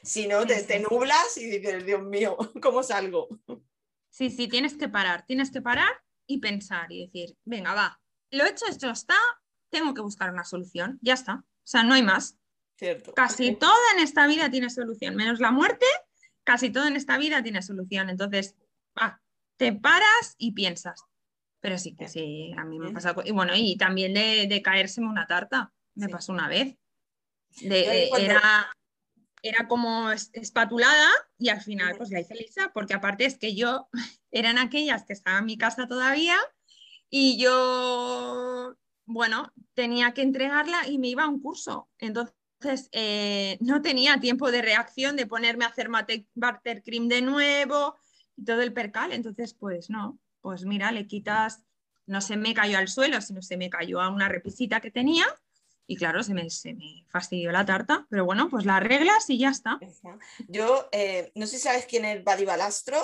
Si no, te, te nublas y dices, Dios mío, ¿cómo salgo? Sí, sí, tienes que parar, tienes que parar y pensar y decir, venga, va, lo hecho, esto está, tengo que buscar una solución, ya está. O sea, no hay más. Cierto. Casi todo en esta vida tiene solución, menos la muerte, casi todo en esta vida tiene solución. Entonces, va, te paras y piensas. Pero sí que sí, a mí me ha pasado. Y bueno, y también de, de caérseme una tarta, me Sí. pasó una vez. De- era, era como es- espatulada y al final pues la hice lisa, porque aparte es que yo eran aquellas que estaban en mi casa todavía y yo, bueno, tenía que entregarla y me iba a un curso. Entonces, eh, no tenía tiempo de reacción de ponerme a hacer mate- buttercream de nuevo y todo el percal. Entonces, pues no, pues mira, le quitas, no se me cayó al suelo, sino se me cayó a una repisita que tenía y claro, se me, se me fastidió la tarta. Pero bueno, pues la arreglas y ya está. Yo, eh, no sé si sabes quién es Badi Balastro,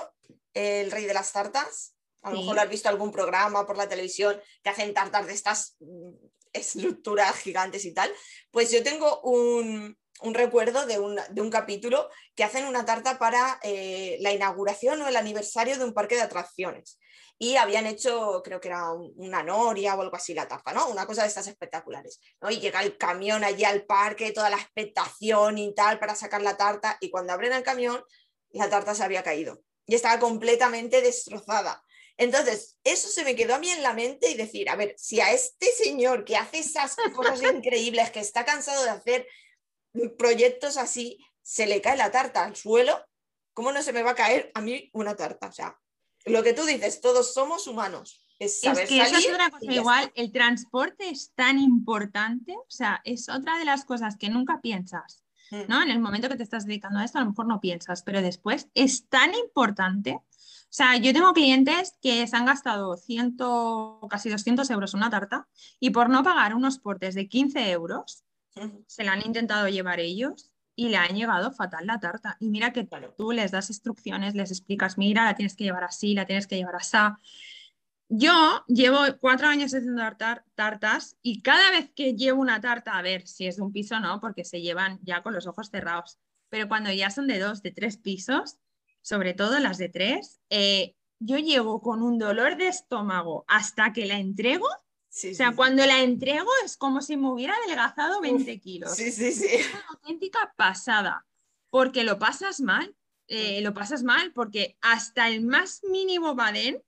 el rey de las tartas. A lo Sí. mejor lo has visto algún programa por la televisión que hacen tartas de estas mm, estructuras gigantes y tal, pues yo tengo un, recuerdo de un, capítulo que hacen una tarta para eh, la inauguración o el aniversario de un parque de atracciones. Y habían hecho, creo que era una noria o algo así la tarta, ¿no? Una cosa de estas espectaculares. ¿no? Y llega el camión allí al parque, toda la expectación y tal para sacar la tarta. Y cuando abren el camión, la tarta se había caído y estaba completamente destrozada. Entonces, eso se me quedó a mí en la mente y decir, a ver, si a este señor que hace esas cosas increíbles, que está cansado de hacer proyectos así, se le cae la tarta al suelo, ¿cómo no se me va a caer a mí una tarta? O sea, lo que tú dices, todos somos humanos. Es, es que eso es otra cosa igual, el transporte es tan importante, o sea, es otra de las cosas que nunca piensas, mm. ¿no? En el momento que te estás dedicando a esto, a lo mejor no piensas, pero después es tan importante o sea, yo tengo clientes que se han gastado 100, casi 200 euros en una tarta y por no pagar unos portes de 15 euros, se la han intentado llevar ellos y le han llegado fatal la tarta. Y mira que tú les das instrucciones, les explicas, mira, la tienes que llevar así, la tienes que llevar así. Yo llevo cuatro años haciendo tartas y cada vez que llevo una tarta, a ver si es de un piso o no, porque se llevan ya con los ojos cerrados, pero cuando ya son de dos, de tres pisos, sobre todo las de tres, eh, yo llego con un dolor de estómago hasta que la entrego. o sea, cuando la entrego es como si me hubiera adelgazado 20 kilos. Sí, sí, sí. Es una auténtica pasada, porque lo pasas mal, eh, lo pasas mal, porque hasta el más mínimo badén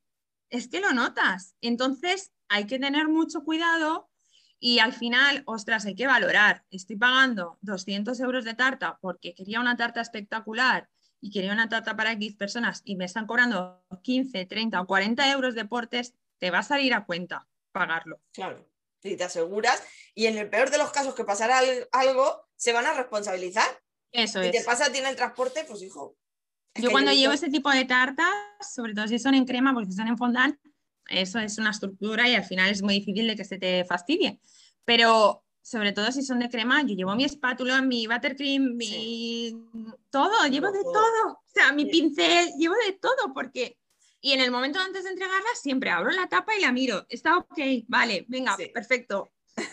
es que lo notas. Entonces hay que tener mucho cuidado y al final, ostras, hay que valorar. Estoy pagando 200 euros de tarta porque quería una tarta espectacular y quería una tarta para X personas y me están cobrando 15, 30 o 40 euros de portes, te va a salir a cuenta pagarlo. Claro, si te aseguras. Y en el peor de los casos que pasara algo, se van a responsabilizar. Eso si es. te pasa tiene el transporte, pues hijo. Yo cuando llevo ese tipo de tartas, sobre todo si son en crema, porque si son en fondant, eso es una estructura y al final es muy difícil de que se te fastidie. Pero sobre todo si son de crema, yo llevo mi espátula, mi buttercream, mi todo, llevo de todo. O sea, mi pincel, llevo de todo porque... Y en el momento antes de entregarla siempre abro la tapa y la miro. Está ok, vale, venga, perfecto.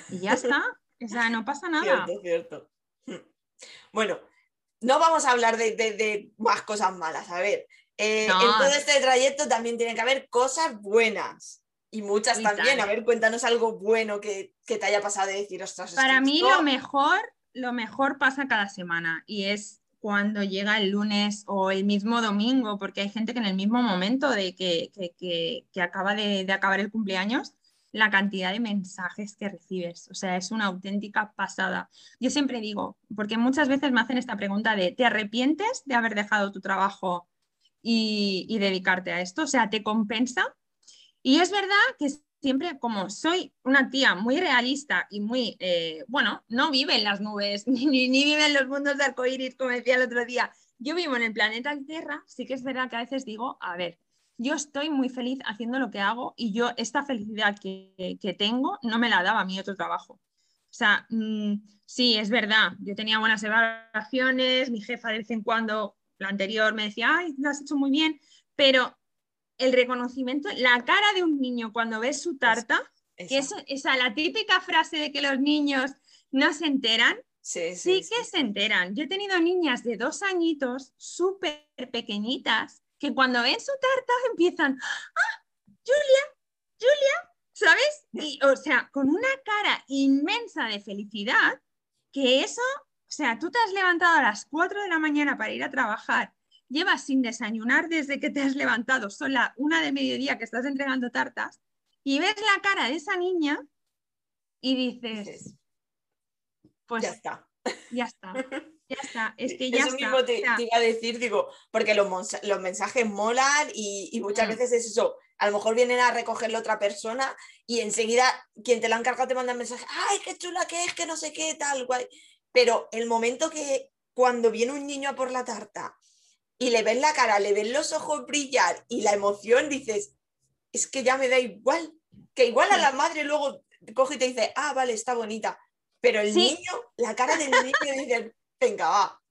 Y ya está. O sea, no pasa nada. Cierto, cierto. Bueno, no vamos a hablar de, más cosas malas. A ver, eh, en todo este trayecto también tiene que haber cosas buenas. Y muchas también. A ver, cuéntanos algo bueno que, te haya pasado de decir, ostras. Para mí lo mejor, lo mejor pasa cada semana y es cuando llega el lunes o el mismo domingo, porque hay gente que en el mismo momento de que, que, acaba de, de, acabar el cumpleaños, la cantidad de mensajes que recibes, o sea, es una auténtica pasada. Yo siempre digo, porque muchas veces me hacen esta pregunta de, ¿te arrepientes de haber dejado tu trabajo y, y dedicarte a esto? O sea, ¿te compensa? Y es verdad que siempre, como soy una tía muy realista y muy, eh, bueno, no vive en las nubes, ni, vive en los mundos de arcoíris, como decía el otro día. Yo vivo en el planeta Tierra, sí que es verdad que a veces digo, a ver, yo estoy muy feliz haciendo lo que hago y yo esta felicidad que, que tengo no me la daba a mi otro trabajo. O sea, mm, sí, es verdad, yo tenía buenas evaluaciones, mi jefa de vez en cuando, la anterior, me decía, ay, lo has hecho muy bien, pero el reconocimiento, la cara de un niño cuando ve su tarta, que es esa la típica frase de que los niños no se enteran, sí, que se enteran. Yo he tenido niñas de dos añitos, súper pequeñitas, que cuando ven su tarta empiezan, ¡ah! Julia, Julia, ¿sabes? Y, o sea, con una cara inmensa de felicidad, que eso, o sea, tú te has levantado a las 4 de la mañana para ir a trabajar llevas sin desayunar desde que te has levantado, son la una de mediodía que estás entregando tartas, y ves la cara de esa niña y dices, pues ya está. Ya está. Ya está, es que ya Eso mismo te, iba a decir, digo, porque los, los mensajes molan y, muchas mm. veces es eso. A lo mejor vienen a recogerlo otra persona y enseguida quien te la encarga te manda un mensaje, ay, qué chula que es, que no sé qué, tal, guay. Pero el momento que cuando viene un niño a por la tarta y le ves la cara, le ves los ojos brillar y la emoción, dices, es que ya me da igual. Que igual a la madre luego coge y te dice, ah, vale, está bonita. Pero el niño, la cara del niño dice, venga, va.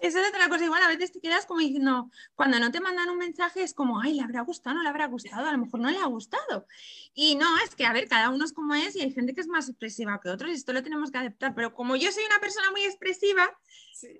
Esa es otra cosa. Igual a veces te quedas como diciendo, cuando no te mandan un mensaje es como, ay, le habrá gustado, no le habrá gustado, a lo mejor no le ha gustado. Y no, es que, a ver, cada uno es como es y hay gente que es más expresiva que otros y esto lo tenemos que aceptar. Pero como yo soy una persona muy expresiva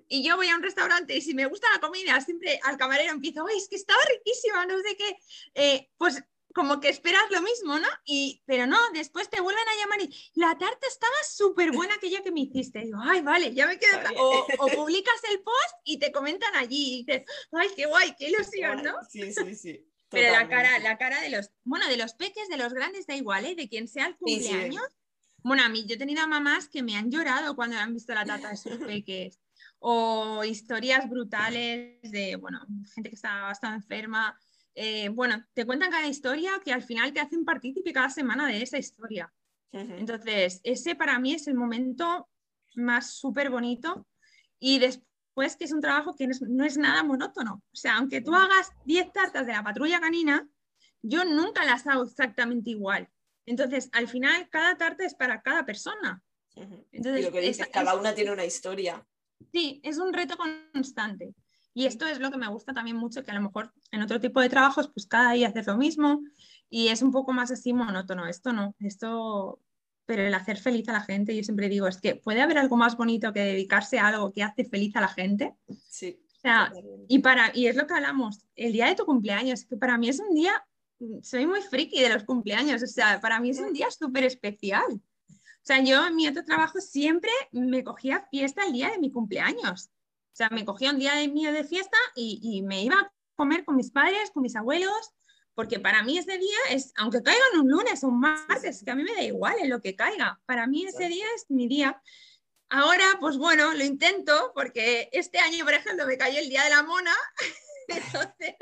y yo voy a un restaurante y si me gusta la comida, siempre al camarero empiezo, ay, es que estaba riquísima, no sé qué, eh, pues como que esperas lo mismo, ¿no? Y, pero no, después te vuelven a llamar y la tarta estaba súper buena aquella que me hiciste. digo, ay, vale, ya me quedo. O, o, publicas el post y te comentan allí y dices, ay, qué guay, qué ilusión, ¿no? Sí, sí, sí. Pero la cara, la cara de los, bueno, de los peques, de los grandes, da igual, ¿eh? De quien sea el cumpleaños. Bueno, a mí, yo he tenido mamás que me han llorado cuando han visto la tarta de sus peques. O historias brutales de, bueno, gente que está bastante enferma eh, bueno, te cuentan cada historia que al final te hacen partícipe cada semana de esa historia. Entonces, ese para mí es el momento más súper bonito y después que es un trabajo que no es, nada monótono. O sea, aunque tú hagas 10 tartas de la patrulla canina, yo nunca las hago exactamente igual. Entonces, al final, cada tarta es para cada persona. Entonces, y lo que dices, cada una tiene una historia. Sí, es un reto constante. Y esto es lo que me gusta también mucho, que a lo mejor en otro tipo de trabajos, pues cada día haces lo mismo y es un poco más así monótono. Esto no, esto, pero el hacer feliz a la gente, yo siempre digo, es que puede haber algo más bonito que dedicarse a algo que hace feliz a la gente. Sí. O sea, y, para, y es lo que hablamos, el día de tu cumpleaños, que para mí es un día, soy muy friki de los cumpleaños, o sea, para mí es un día súper especial. O sea, yo en mi otro trabajo siempre me cogía fiesta el día de mi cumpleaños. O sea, me cogía un día de mío de fiesta y, me iba a comer con mis padres, con mis abuelos, porque para mí ese día es, aunque caigan un lunes o un martes, que a mí me da igual en lo que caiga, para mí ese día es mi día. Ahora, pues bueno, lo intento porque este año, por ejemplo, me cayó el día de la mona, entonces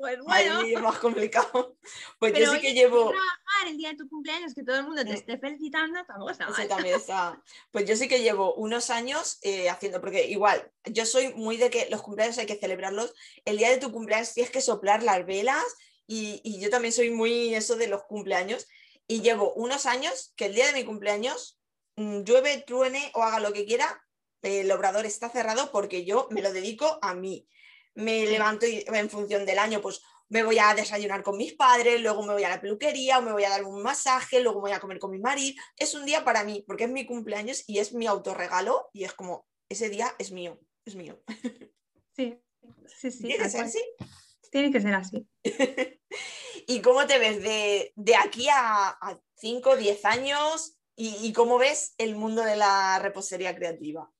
pues bueno. es más complicado. Pues yo sí que llevo. Trabajar el día de tu cumpleaños, que todo el mundo te esté felicitando, tampoco está también está. Pues yo sí que llevo unos años eh, haciendo, porque igual, yo soy muy de que los cumpleaños hay que celebrarlos. El día de tu cumpleaños tienes que soplar las velas y, y yo también soy muy eso de los cumpleaños. Y llevo unos años que el día de mi cumpleaños, mm, llueve, truene o haga lo que quiera, el obrador está cerrado porque yo me lo dedico a mí me levanto y en función del año, pues me voy a desayunar con mis padres, luego me voy a la peluquería o me voy a dar un masaje, luego voy a comer con mi marido. Es un día para mí, porque es mi cumpleaños y es mi autorregalo y es como, ese día es mío, es mío. Sí, sí, sí. Tiene que ser así. Tiene que ser así. ¿Y cómo te ves de, aquí a 5, 10 años? ¿Y, ¿Y cómo ves el mundo de la repostería creativa?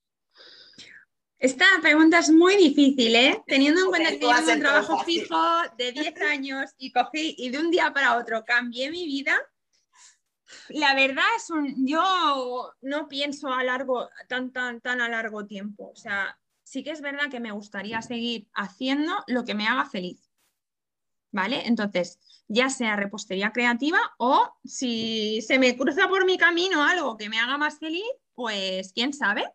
Esta pregunta es muy difícil, ¿eh? Teniendo en cuenta que tengo un trabajo fijo de 10 años y cogí y de un día para otro cambié mi vida. La verdad es un, yo no pienso a largo, tan, tan, tan a largo tiempo. O sea, sí que es verdad que me gustaría seguir haciendo lo que me haga feliz. ¿Vale? Entonces, ya sea repostería creativa o si se me cruza por mi camino algo que me haga más feliz, pues quién sabe,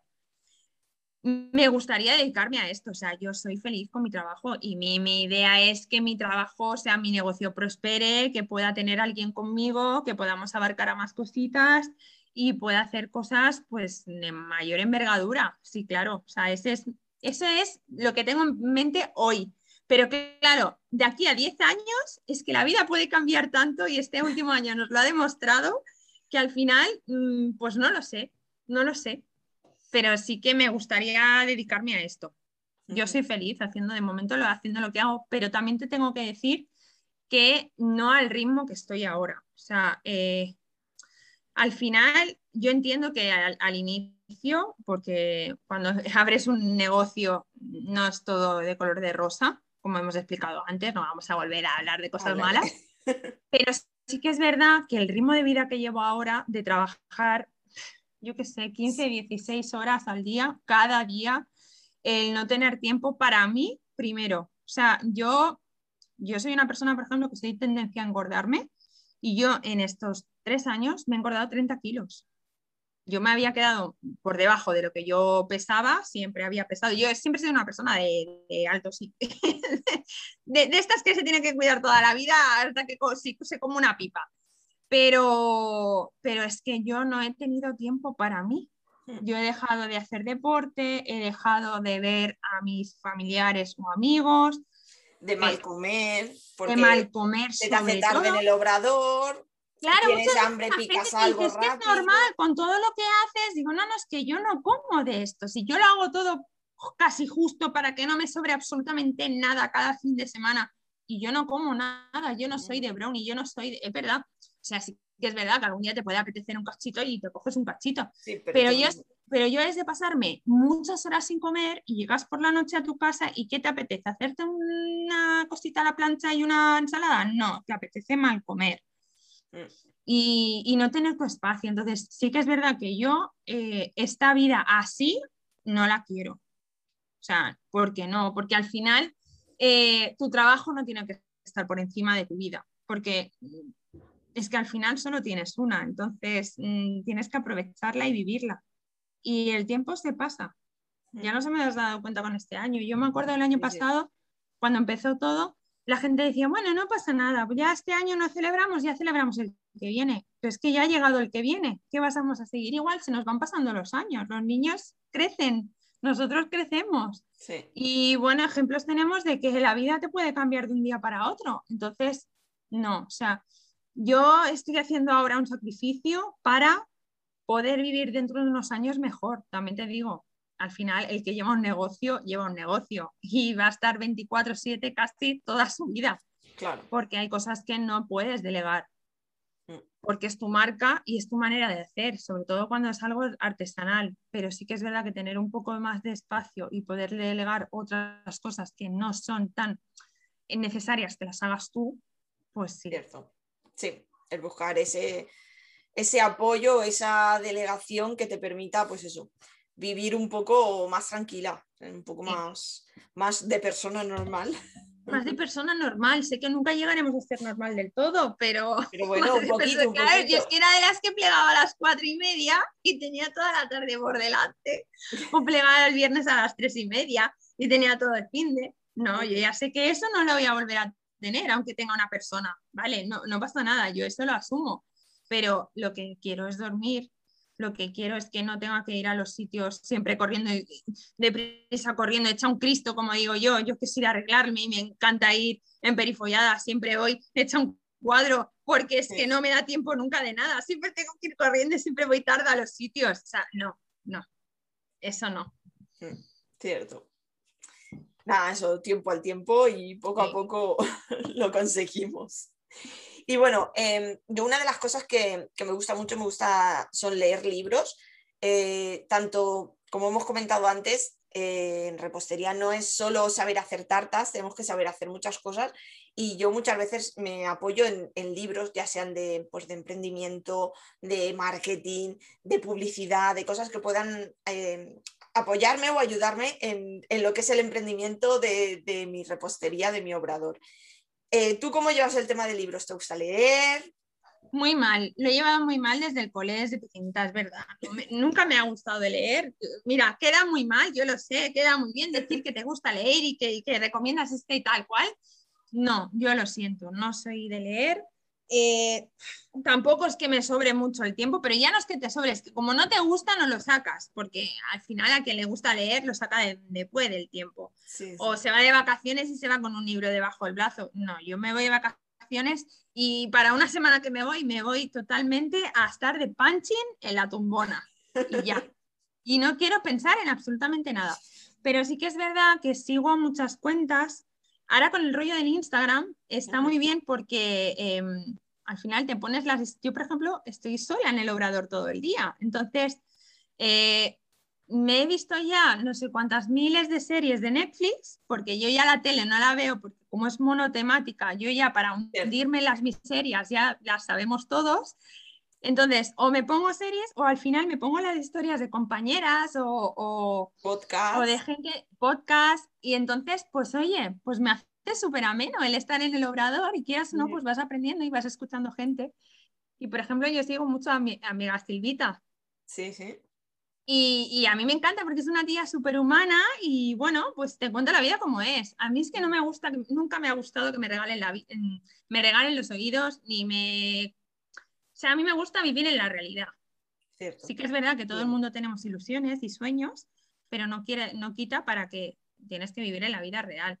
me gustaría dedicarme a esto. O sea, yo soy feliz con mi trabajo y mi, idea es que mi trabajo, o sea, mi negocio prospere, que pueda tener alguien conmigo, que podamos abarcar a más cositas y pueda hacer cosas pues de mayor envergadura. Sí, claro. O sea, ese es, eso es lo que tengo en mente hoy. Pero claro, de aquí a 10 años es que la vida puede cambiar tanto y este último año nos lo ha demostrado que al final, mm, pues no lo sé, no lo sé pero sí que me gustaría dedicarme a esto. Yo soy feliz haciendo de momento lo haciendo lo que hago, pero también te tengo que decir que no al ritmo que estoy ahora. O sea, eh, al final yo entiendo que al, inicio, porque cuando abres un negocio no es todo de color de rosa, como hemos explicado antes, no vamos a volver a hablar de cosas malas, pero sí que es verdad que el ritmo de vida que llevo ahora de trabajar yo qué sé, 15, 16 horas al día, cada día, el no tener tiempo para mí primero. O sea, yo, yo soy una persona, por ejemplo, que soy tendencia a engordarme y yo en estos tres años me he engordado 30 kilos. Yo me había quedado por debajo de lo que yo pesaba, siempre había pesado. Yo siempre he sido una persona de, alto, sí. de, de, estas que se tiene que cuidar toda la vida hasta que se come una pipa pero, pero es que yo no he tenido tiempo para mí. Hmm. Yo he dejado de hacer deporte, he dejado de ver a mis familiares o amigos. De mal comer, porque de mal comer. Se te hace tarde en el obrador. Claro, tienes hambre, picas algo rápido. Es normal, con todo lo que haces, digo, no, no, es que yo no como de esto. Si yo lo hago todo casi justo para que no me sobre absolutamente nada cada fin de semana y yo no como nada, yo no soy de brownie, yo no soy de... Es verdad, sea, sí que es verdad que algún día te puede apetecer un cachito y te coges un cachito, pero, yo, pero yo es de pasarme muchas horas sin comer y llegas por la noche a tu casa y ¿qué te apetece? ¿Hacerte una cosita a la plancha y una ensalada? No, te apetece mal comer. Mm. Y, no tener tu espacio. Entonces, sí que es verdad que yo eh, esta vida así no la quiero. O sea, ¿por qué no? Porque al final eh, tu trabajo no tiene que estar por encima de tu vida, porque es que al final solo tienes una, entonces mm, tienes que aprovecharla y vivirla. Y el tiempo se pasa. Ya no se me has dado cuenta con este año. Yo me acuerdo del año pasado, cuando empezó todo, la gente decía, bueno, no pasa nada, ya este año no celebramos, ya celebramos el que viene. Pero es que ya ha llegado el que viene. ¿Qué vamos a seguir igual? Se nos van pasando los años. Los niños crecen, nosotros crecemos. Y bueno, ejemplos tenemos de que la vida te puede cambiar de un día para otro. Entonces, no, o sea, yo estoy haciendo ahora un sacrificio para poder vivir dentro de unos años mejor. También te digo, al final el que lleva un negocio, lleva un negocio y va a estar 24/7 casi toda su vida. Claro. Porque hay cosas que no puedes delegar porque es tu marca y es tu manera de hacer, sobre todo cuando es algo artesanal. Pero sí que es verdad que tener un poco más de espacio y poder delegar otras cosas que no son tan necesarias que las hagas tú, pues sí. Cierto. Sí, el buscar ese, ese apoyo, esa delegación que te permita, pues eso, vivir un poco más tranquila, un poco más, más de persona normal más de persona normal. Sé que nunca llegaremos a ser normal del todo, pero. Pero bueno, un poquito. claro, yo es que era de las que plegaba a las cuatro y media y tenía toda la tarde por delante. O plegaba el viernes a las tres y media y tenía todo el fin de. No, yo ya sé que eso no lo voy a volver a tener, aunque tenga una persona. Vale, no, no pasa nada, yo eso lo asumo. Pero lo que quiero es dormir, lo que quiero es que no tenga que ir a los sitios siempre corriendo deprisa, corriendo, hecha un Cristo, como digo yo. Yo que ir a arreglarme y me encanta ir en perifollada, siempre voy hecha un cuadro, porque es que no me da tiempo nunca de nada. Siempre tengo que ir corriendo y siempre voy tarde a los sitios. O sea, no, no, eso no. Mm, cierto. Nada, eso, tiempo al tiempo y poco a poco lo conseguimos. Y bueno, eh, una de las cosas que, me gusta mucho, me gusta, son leer libros. Eh, tanto, como hemos comentado antes, eh, en repostería no es solo saber hacer tartas, tenemos que saber hacer muchas cosas. Y yo muchas veces me apoyo en, libros, ya sean de, pues, de emprendimiento, de marketing, de publicidad, de cosas que puedan apoyarme o ayudarme en, lo que es el emprendimiento de, de mi repostería, de mi obrador. Eh, ¿Tú cómo llevas el tema de libros? ¿Te gusta leer? Muy mal, lo he llevado muy mal desde el colegio, desde pequeñita, es verdad. nunca me ha gustado de leer. Mira, queda muy mal, yo lo sé, queda muy bien decir que te gusta leer y que, y que recomiendas este y tal cual. No, yo lo siento, no soy de leer. Eh, tampoco es que me sobre mucho el tiempo, pero ya no es que te sobre, es que como no te gusta, no lo sacas, porque al final a quien le gusta leer lo saca después del tiempo. O se va de vacaciones y se va con un libro debajo del brazo. No, yo me voy de vacaciones y para una semana que me voy, me voy totalmente a estar de punching en la tumbona. Y ya. y no quiero pensar en absolutamente nada. Pero sí que es verdad que sigo muchas cuentas Ahora con el rollo del Instagram está muy bien porque em, al final te pones las... Yo, por ejemplo, estoy sola en el obrador todo el día. Entonces, eh, me he visto ya no sé cuántas miles de series de Netflix, porque yo ya la tele no la veo, porque como es monotemática, yo ya para hundirme en las miserias ya las sabemos todos. Entonces, o me pongo series o al final me pongo las historias de compañeras o, o, podcast. o de gente, podcast, y entonces, pues oye, pues me hace súper ameno el estar en el obrador y quieras no, pues vas aprendiendo y vas escuchando gente. Y por ejemplo, yo sigo mucho a mi amiga Silvita. Sí, sí. Y, y, a mí me encanta porque es una tía súper humana y bueno, pues te cuenta la vida como es. A mí es que no me gusta, nunca me ha gustado que me regalen, la, me regalen los oídos ni me sea, a mí me gusta vivir en la realidad. Sí que es verdad que todo el mundo tenemos ilusiones y sueños, pero no, quiere, no quita para que tienes que vivir en la vida real.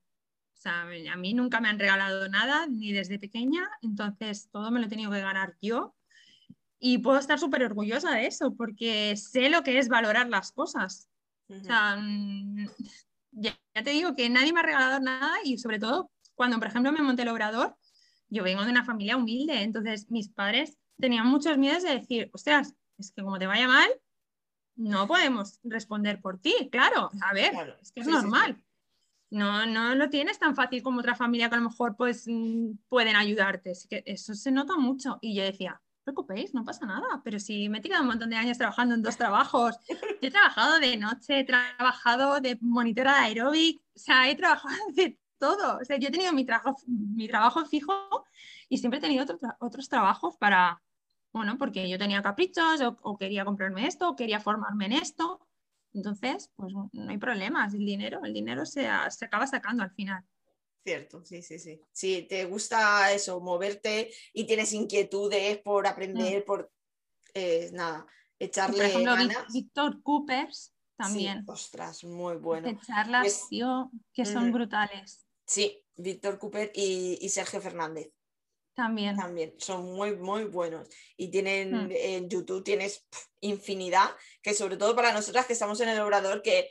O sea, a mí nunca me han regalado nada, ni desde pequeña, entonces todo me lo he tenido que ganar yo. Y puedo estar súper orgullosa de eso, porque sé lo que es valorar las cosas. O sea, mm, ya, te digo que nadie me ha regalado nada y sobre todo cuando, por ejemplo, me monté el obrador, yo vengo de una familia humilde, entonces mis padres tenían muchos miedos de decir, ostras, es que como te vaya mal, no podemos responder por ti, claro, a ver, es que es normal. No, no lo tienes tan fácil como otra familia que a lo mejor pues mm, pueden ayudarte. Así que eso se nota mucho. Y yo decía, no preocupéis, no pasa nada. Pero si me he tirado un montón de años trabajando en dos trabajos, he trabajado de noche, he trabajado de monitora de aeróbic, o sea, he trabajado de todo. O sea, yo he tenido mi trabajo, mi trabajo fijo y siempre he tenido otros trabajos para, bueno, porque yo tenía caprichos o, quería comprarme esto, o quería formarme en esto. Entonces, pues no hay problemas, el dinero, el dinero se, se acaba sacando al final. Cierto, sí, sí, sí. Si te gusta eso, moverte y tienes inquietudes por aprender, mm. por eh, nada, echarle por ejemplo, ganas. Víctor Coopers también. ostras, muy bueno. De charlas, pues, tío, que son brutales. Sí, Víctor Cooper y Sergio Fernández. También. También, son muy, muy buenos. Y tienen, mm. en YouTube tienes infinidad, que sobre todo para nosotras que estamos en el obrador, que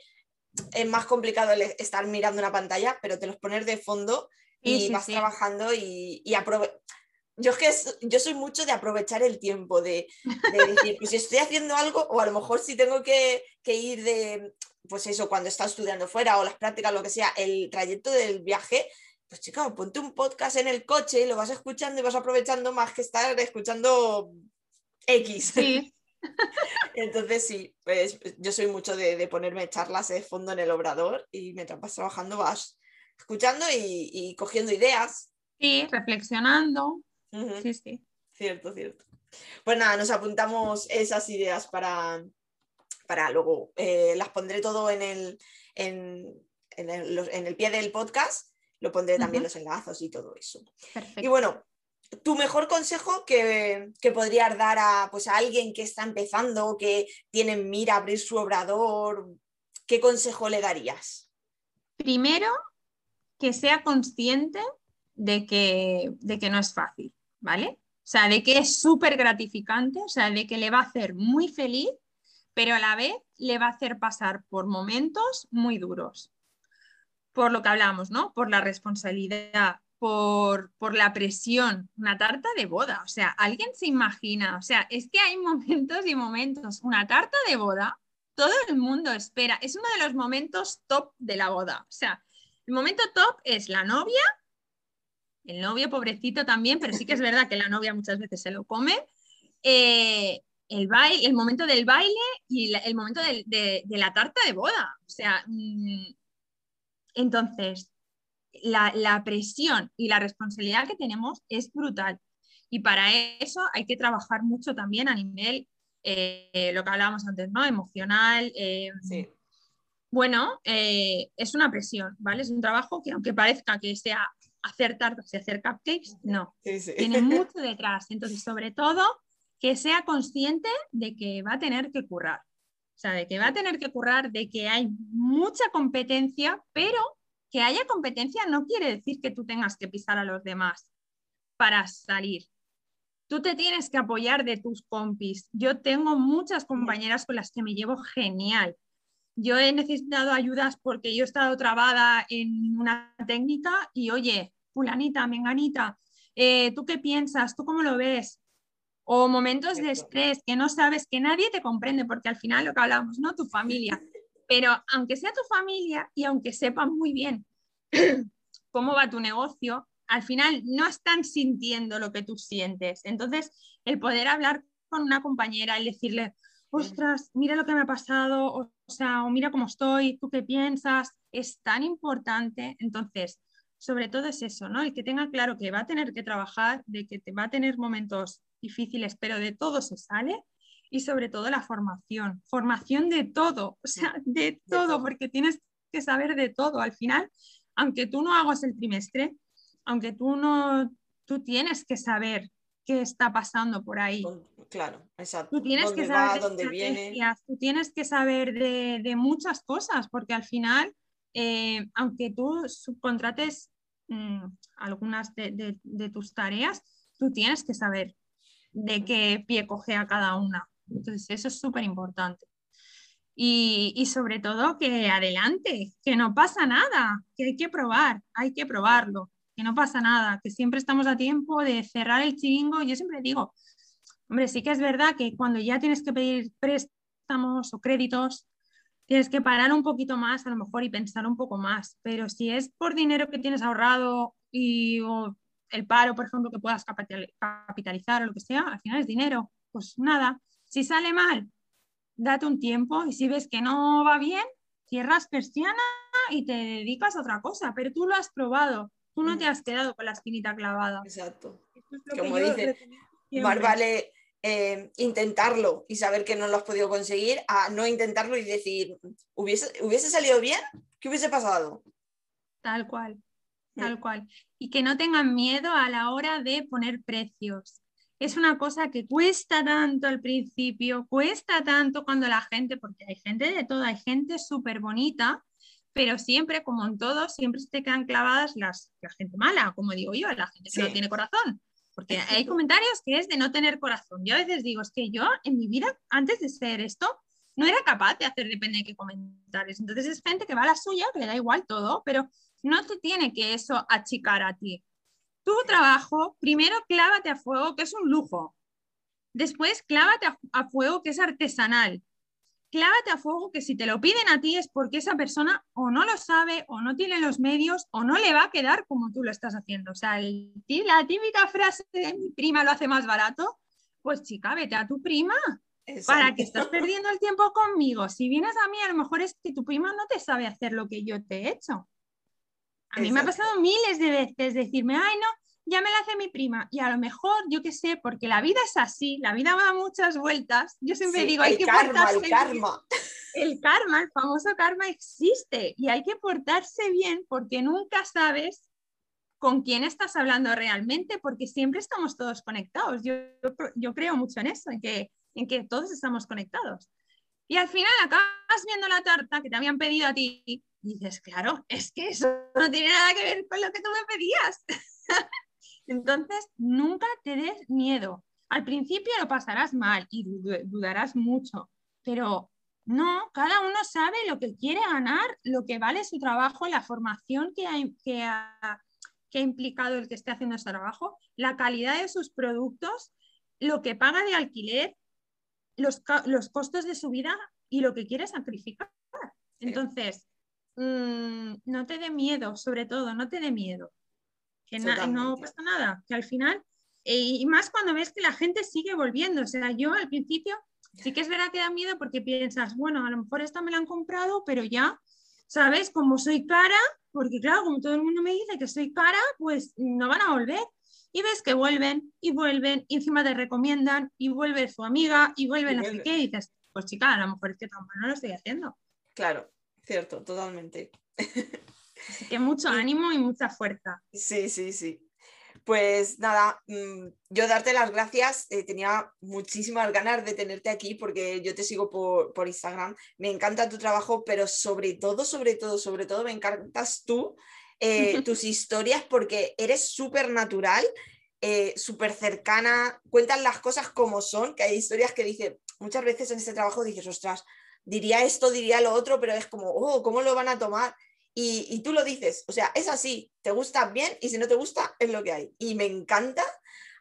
es más complicado estar mirando una pantalla, pero te los pones de fondo y vas trabajando y, y yo es que yo soy mucho de aprovechar el tiempo, de, decir, pues si estoy haciendo algo, o a lo mejor si tengo que, que, ir de, pues eso, cuando estás estudiando fuera o las prácticas, lo que sea, el trayecto del viaje, pues chica, ponte un podcast en el coche y lo vas escuchando y vas aprovechando más que estar escuchando X. Sí. Entonces sí, pues yo soy mucho de, ponerme charlas de fondo en el obrador y mientras vas trabajando vas escuchando y, cogiendo ideas. Sí, reflexionando. Sí, sí. Cierto, cierto. Pues nada, nos apuntamos esas ideas para, para luego. Eh, las pondré todo en el, en, en el pie del podcast lo pondré también los enlazos y todo eso. Y bueno, tu mejor consejo que, que, podrías dar a, pues, a alguien que está empezando, que tiene en mira abrir su obrador, ¿qué consejo le darías? Primero, que sea consciente de que, de que no es fácil, ¿vale? O sea, de que es súper gratificante, o sea, de que le va a hacer muy feliz, pero a la vez le va a hacer pasar por momentos muy duros por lo que hablamos, ¿no? Por la responsabilidad, por, la presión, una tarta de boda. O sea, alguien se imagina, o sea, es que hay momentos y momentos. Una tarta de boda, todo el mundo espera. Es uno de los momentos top de la boda. O sea, el momento top es la novia, el novio pobrecito también, pero sí que es verdad que la novia muchas veces se lo come. Eh, el, baile, el momento del baile y el momento de, la tarta de boda. O sea, mm, entonces, la, presión y la responsabilidad que tenemos es brutal. Y para eso hay que trabajar mucho también a nivel, eh, lo que hablábamos antes, ¿no? Emocional. Eh, sí. Bueno, eh, es una presión, ¿vale? Es un trabajo que aunque parezca que sea hacer tartas y hacer cupcakes, no. Tiene mucho detrás. Entonces, sobre todo, que sea consciente de que va a tener que currar. O sea, de que va a tener que currar, de que hay mucha competencia, pero que haya competencia no quiere decir que tú tengas que pisar a los demás para salir. Tú te tienes que apoyar de tus compis. Yo tengo muchas compañeras con las que me llevo genial. Yo he necesitado ayudas porque yo he estado trabada en una técnica y oye, fulanita, menganita, eh, ¿tú qué piensas? ¿Tú cómo lo ves? O momentos de estrés que no sabes, que nadie te comprende, porque al final lo que hablamos, ¿no? Tu familia. Pero aunque sea tu familia y aunque sepan muy bien cómo va tu negocio, al final no están sintiendo lo que tú sientes. Entonces, el poder hablar con una compañera y decirle, ostras, mira lo que me ha pasado, o, sea, o mira cómo estoy, tú qué piensas, es tan importante. Entonces, sobre todo es eso, ¿no? El que tenga claro que va a tener que trabajar, de que te va a tener momentos difíciles, pero de todo se sale. Y sobre todo la formación, formación de todo, o sea, de todo, porque tienes que saber de todo. Al final, aunque tú no hagas el trimestre, aunque tú no, tú tienes que saber qué está pasando por ahí. Claro, exacto. Tú tienes que saber dónde viene. Tú tienes que saber de, muchas cosas, porque al final, eh, aunque tú subcontrates mm, algunas de, de, tus tareas, tú tienes que saber de qué pie coge a cada una. Entonces, eso es súper importante. Y, y, sobre todo que adelante, que no pasa nada, que hay que probar, hay que probarlo, que no pasa nada, que siempre estamos a tiempo de cerrar el chiringo. Yo siempre digo, hombre, sí que es verdad que cuando ya tienes que pedir préstamos o créditos, tienes que parar un poquito más a lo mejor y pensar un poco más, pero si es por dinero que tienes ahorrado y el paro, por ejemplo, que puedas capitalizar o lo que sea, al final es dinero, pues nada, si sale mal, date un tiempo y si ves que no va bien, cierras persiana y te dedicas a otra cosa, pero tú lo has probado, tú no te has quedado con la espinita clavada. Exacto. Como dice, más vale eh, intentarlo y saber que no lo has podido conseguir a no intentarlo y decir, ¿hubiese, ¿hubiese salido bien? ¿Qué hubiese pasado? Tal cual, tal cual. Y que no tengan miedo a la hora de poner precios es una cosa que cuesta tanto al principio, cuesta tanto cuando la gente, porque hay gente de todo, hay gente súper bonita, pero siempre, como en todo, siempre se te quedan clavadas las, la gente mala, como digo yo, la gente que no tiene corazón. Porque hay comentarios que es de no tener corazón. Yo a veces digo, es que yo en mi vida, antes de ser esto, no era capaz de hacer depende de qué comentarios. Entonces es gente que va a la suya, que le da igual todo, pero no te tiene que eso achicar a ti. Tu trabajo, primero clávate a fuego, que es un lujo. Después clávate a, fuego, que es artesanal. Clávate a fuego, que si te lo piden a ti es porque esa persona o no lo sabe, o no tiene los medios, o no le va a quedar como tú lo estás haciendo. O sea, la típica frase de mi prima lo hace más barato, pues chica, vete a tu prima. ¿Para que estás perdiendo el tiempo conmigo? Si vienes a mí, a lo mejor es que tu prima no te sabe hacer lo que yo te he hecho. A mí me ha pasado miles de veces decirme, ay, no, ya me la hace mi prima. Y a lo mejor, yo qué sé, porque la vida es así, la vida va a muchas vueltas. Yo siempre digo, hay que karma, el karma. El karma, el famoso karma existe y hay que portarse bien porque nunca sabes con quién estás hablando realmente porque siempre estamos todos conectados. Yo, yo, creo mucho en eso, en que, en que todos estamos conectados. Y al final acabas viendo la tarta que te habían pedido a ti y dices, claro, es que eso no tiene nada que ver con lo que tú me pedías. Entonces, nunca te des miedo. Al principio lo pasarás mal y dudarás mucho, pero no, cada uno sabe lo que quiere ganar, lo que vale su trabajo, la formación que ha, que ha, que ha implicado el que esté haciendo ese trabajo, la calidad de sus productos, lo que paga de alquiler, los, los costos de su vida y lo que quiere sacrificar. Entonces, Mm, no te dé miedo, sobre todo, no te dé miedo. Que no pasa nada, que al final, eh, y más cuando ves que la gente sigue volviendo. O sea, yo al principio sí que es verdad que da miedo porque piensas, bueno, a lo mejor esta me la han comprado, pero ya, ¿sabes? Como soy cara, porque claro, como todo el mundo me dice que soy cara, pues no van a volver. Y ves que vuelven y vuelven, y encima te recomiendan, y vuelve su amiga, y vuelven a qué, y dices, pues chica, a lo mejor es que tan no lo estoy haciendo. Claro, Cierto, totalmente. Así que mucho ánimo y mucha fuerza. Sí, sí, sí. Pues nada, mm, yo darte las gracias. Eh, tenía muchísimas ganas de tenerte aquí porque yo te sigo por, Instagram. Me encanta tu trabajo, pero sobre todo, sobre todo, sobre todo me encantas tú, eh, tus historias porque eres súper natural, eh, súper cercana, cuentas las cosas como son, que hay historias que dice, muchas veces en este trabajo dices, ostras, diría esto, diría lo otro, pero es como, oh, ¿cómo lo van a tomar? Y, tú lo dices, o sea, es así, te gusta bien y si no te gusta, es lo que hay. Y me encanta,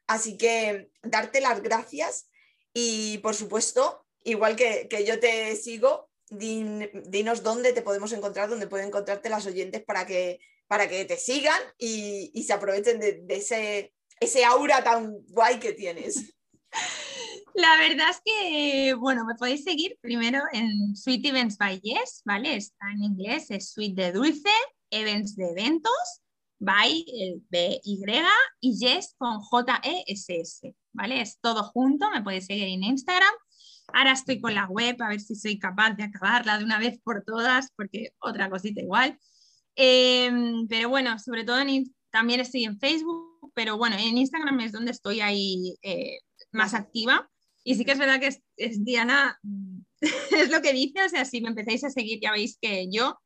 así que darte las gracias y por supuesto, igual que, yo te sigo, dinos dónde te podemos encontrar, dónde pueden encontrarte las oyentes para que, para que te sigan y, se aprovechen de, de, ese, ese aura tan guay que tienes. La verdad es que, bueno, me podéis seguir primero en Sweet Events by Yes, ¿vale? Está en inglés, es Sweet de dulce, Events de eventos, by el B Y y Yes con J E S S, ¿vale? Es todo junto, me podéis seguir en Instagram. Ahora estoy con la web a ver si soy capaz de acabarla de una vez por todas, porque otra cosita igual. Em, pero bueno, sobre todo también estoy en Facebook pero bueno, en Instagram es donde estoy ahí eh, más activa. Y sí que es verdad que es, Diana, es lo que dice, o sea, si me empezáis a seguir ya veis que yo,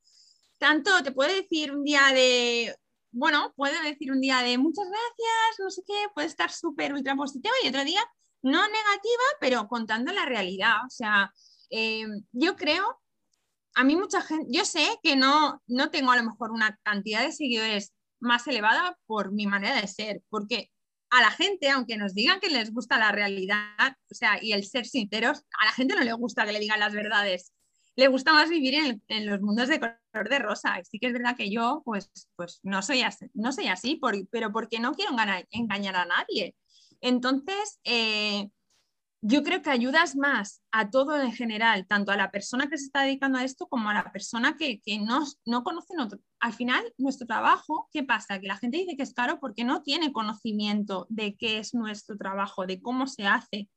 tanto te puedo decir un día de, bueno, puedo decir un día de muchas gracias, no sé qué, puede estar súper ultra positiva y otro día no negativa, pero contando la realidad. O sea, eh, yo creo, a mí mucha gente, yo sé que no, no tengo a lo mejor una cantidad de seguidores más elevada por mi manera de ser, porque a la gente, aunque nos digan que les gusta la realidad, o sea, y el ser sinceros, a la gente no le gusta que le digan las verdades. Le gusta más vivir en, los mundos de color de rosa. Y sí que es verdad que yo, pues, pues no soy así, no soy así pero porque no quiero engañar a nadie. Entonces, eh, yo creo que ayudas más a todo en general, tanto a la persona que se está dedicando a esto como a la persona que, no, no conoce. Al final, nuestro trabajo, ¿qué pasa? Que la gente dice que es caro porque no tiene conocimiento de qué es nuestro trabajo, de cómo se hace,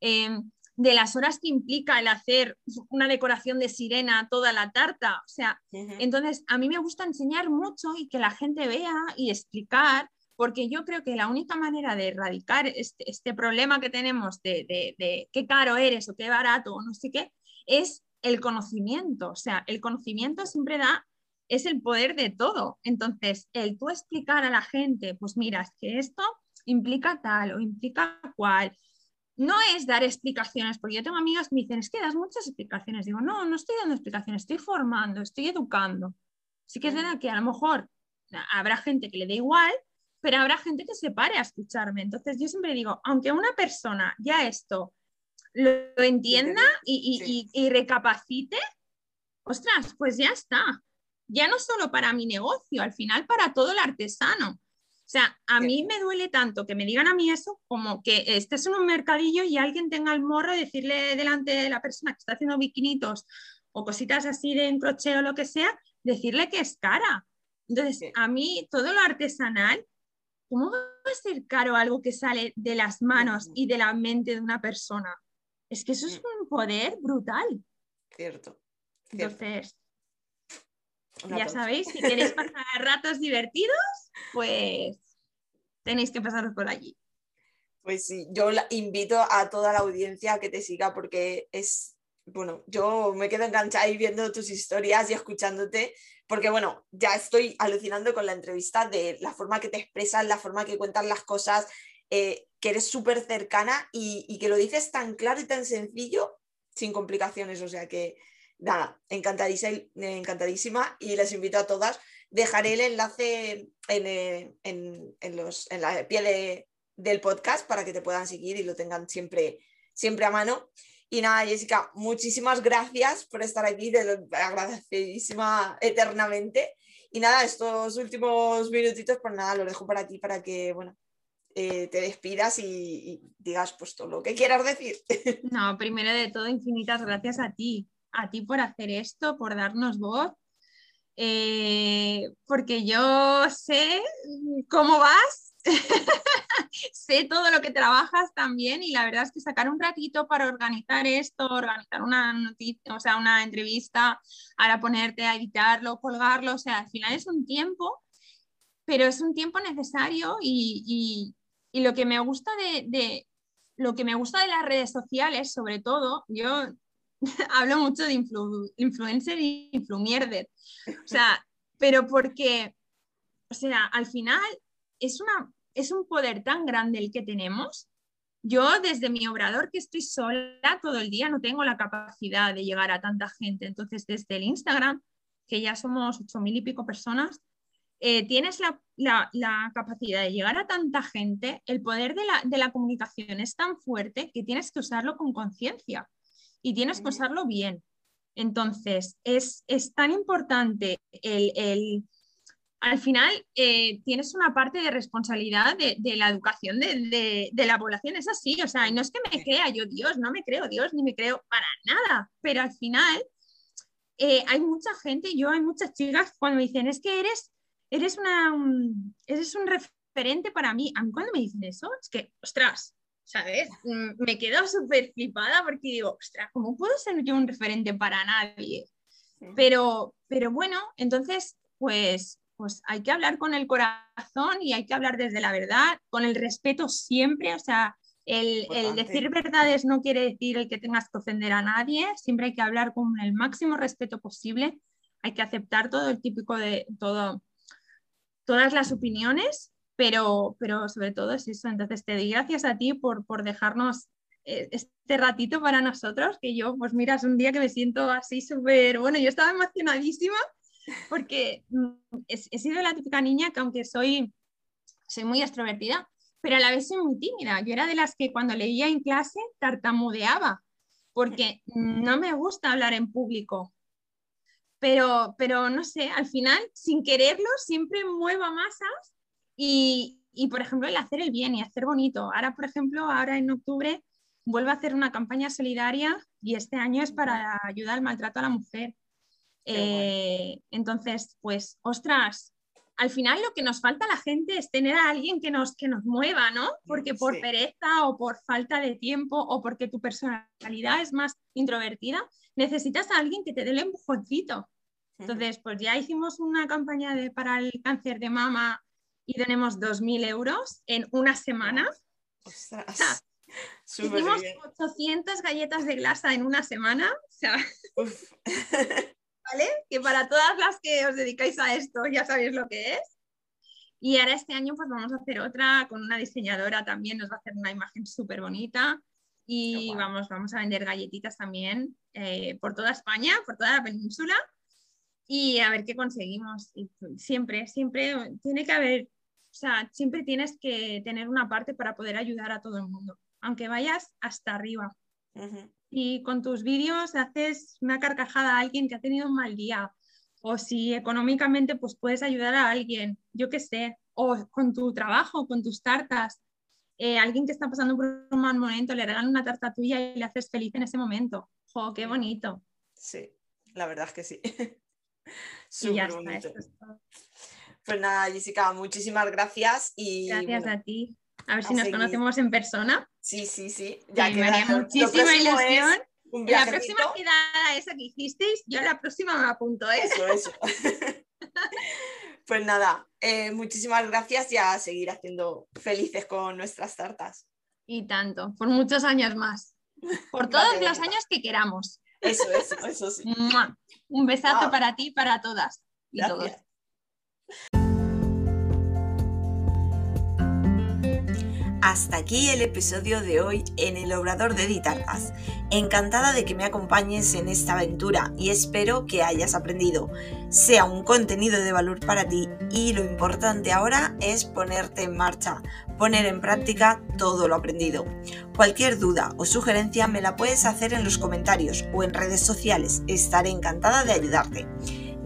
em, de las horas que implica el hacer una decoración de sirena toda la tarta. O sea, entonces a mí me gusta enseñar mucho y que la gente vea y explicar porque yo creo que la única manera de erradicar este, este problema que tenemos de, qué caro eres o qué barato o no sé qué, es el conocimiento. O sea, el conocimiento siempre da, es el poder de todo. Entonces, el tú explicar a la gente, pues mira, es que esto implica tal o implica cual. No es dar explicaciones, porque yo tengo amigas que me dicen, es que das muchas explicaciones. Digo, no, no estoy dando explicaciones, estoy formando, estoy educando. Sí que es verdad que a lo mejor habrá gente que le dé igual, pero habrá gente que se pare a escucharme. Entonces yo siempre digo, aunque una persona ya esto lo, entienda y, recapacite, ostras, pues ya está. Ya no solo para mi negocio, al final para todo el artesano. O sea, a mí me duele tanto que me digan a mí eso como que estés en un mercadillo y alguien tenga el morro de decirle delante de la persona que está haciendo bikinitos o cositas así de o lo que sea, decirle que es cara. Entonces, a mí todo lo artesanal ¿cómo va a ser caro algo que sale de las manos y de la mente de una persona? Es que eso es mm. un poder brutal. Cierto. Entonces, ya sabéis, si queréis pasar ratos divertidos, pues tenéis que pasaros por allí. Pues sí, yo invito a toda la audiencia a que te siga porque es, bueno, yo me quedo enganchada ahí viendo tus historias y escuchándote porque bueno, ya estoy alucinando con la entrevista de la forma que te expresas, la forma que cuentas las cosas, eh, que eres súper cercana y, que lo dices tan claro y tan sencillo, sin complicaciones. O sea que, nada, encantadísima, encantadísima y les invito a todas. Dejaré el enlace en, eh, los, en la pie del podcast para que te puedan seguir y lo tengan siempre, siempre a mano. Y nada, Jessica, muchísimas gracias por estar aquí, te lo agradecidísima eternamente. Y nada, estos últimos minutitos, pues nada, lo dejo para ti para que, bueno, eh, te despidas y, digas pues todo lo que quieras decir. No, primero de todo, infinitas gracias a ti, a ti por hacer esto, por darnos voz, eh, porque yo sé cómo vas sé todo lo que trabajas también y la verdad es que sacar un ratito para organizar esto, organizar una noticia, o sea, una entrevista, ahora ponerte a editarlo, colgarlo, o sea, al final es un tiempo, pero es un tiempo necesario y, lo que me gusta de, lo que me gusta de las redes sociales, sobre todo, yo hablo mucho de influencer y influmierder, o sea, pero porque, o sea, al final es una es un poder tan grande el que tenemos. Yo desde mi obrador que estoy sola todo el día no tengo la capacidad de llegar a tanta gente. Entonces desde el Instagram, que ya somos ocho mil y pico personas, eh, tienes la, capacidad de llegar a tanta gente, el poder de la, de la comunicación es tan fuerte que tienes que usarlo con conciencia y tienes que usarlo bien. Entonces, es, es tan importante el, el, al final eh, tienes una parte de responsabilidad de, la educación de, la población, es así, o sea, no es que me crea yo Dios, no me creo Dios ni me creo para nada, pero al final eh, hay mucha gente, yo hay muchas chicas cuando me dicen, es que eres, eres, una, un, eres un referente para mí, a mí cuando me dicen eso, es que, ostras, ¿sabes? Mm, me quedo súper flipada porque digo, ostras, ¿cómo puedo ser yo un referente para nadie? Pero, pero bueno, entonces, pues pues hay que hablar con el corazón y hay que hablar desde la verdad, con el respeto siempre, o sea, el, decir verdades no quiere decir el que tengas que ofender a nadie, siempre hay que hablar con el máximo respeto posible, hay que aceptar todo el típico de todo, todas las opiniones, pero, pero sobre todo es eso. Entonces te doy gracias a ti por, por dejarnos eh, este ratito para nosotros, que yo, pues mira, es un día que me siento así súper, bueno, yo estaba emocionadísima porque mm, he, sido la típica niña que aunque soy, soy muy extrovertida, pero a la vez soy muy tímida. Yo era de las que cuando leía en clase tartamudeaba, porque no me gusta hablar en público. Pero, pero no sé, al final, sin quererlo, siempre muevo masas y, y, por ejemplo, el hacer el bien y hacer bonito. Ahora, por ejemplo, ahora en octubre vuelvo a hacer una campaña solidaria y este año es para ayudar al maltrato a la mujer. Eh, entonces, pues, ostras, al final lo que nos falta a la gente es tener a alguien que nos, que nos mueva, ¿no? Porque por pereza o por falta de tiempo o porque tu personalidad es más introvertida, necesitas a alguien que te dé el empujoncito. Entonces, pues ya hicimos una campaña de, para el cáncer de mama y tenemos 2.000 euros en una semana. Ostras. hicimos 800 galletas de glasa en una semana. O sea, ¿vale? Que para todas las que os dedicáis a esto ya sabéis lo que es. Y ahora este año pues vamos a hacer otra con una diseñadora también, nos va a hacer una imagen súper bonita y vamos, vamos a vender galletitas también eh, por toda España, por toda la península y a ver qué conseguimos. Y siempre, siempre tiene que haber, o sea, siempre tienes que tener una parte para poder ayudar a todo el mundo, aunque vayas hasta arriba y con tus vídeos haces una carcajada a alguien que ha tenido un mal día, o si económicamente pues puedes ayudar a alguien, yo qué sé, o con tu trabajo, con tus tartas, eh, alguien que está pasando por un mal momento, le regalan una tarta tuya y le haces feliz en ese momento. ¡Jo, qué bonito! Sí, la verdad es que sí. Súper bonito. Pues nada, Jessica, muchísimas gracias y... Gracias a ti. A ver si nos conocemos en persona. Sí, sí, sí. Ya que me haría muchísima ilusión. La próxima quedada esa que hicisteis, yo la próxima me apunto, ¿eh? Eso, eso. pues nada, eh, muchísimas gracias y a seguir haciendo felices con nuestras tartas. Y tanto, por muchos años más. Por todos los años que queramos. Eso, eso, eso sí. Un besazo para ti y para todas y todos. Hasta aquí el episodio de hoy en el Obrador de Ditartas. Encantada de que me acompañes en esta aventura y espero que hayas aprendido, sea un contenido de valor para ti y lo importante ahora es ponerte en marcha, poner en práctica todo lo aprendido. Cualquier duda o sugerencia me la puedes hacer en los comentarios o en redes sociales, estaré encantada de ayudarte.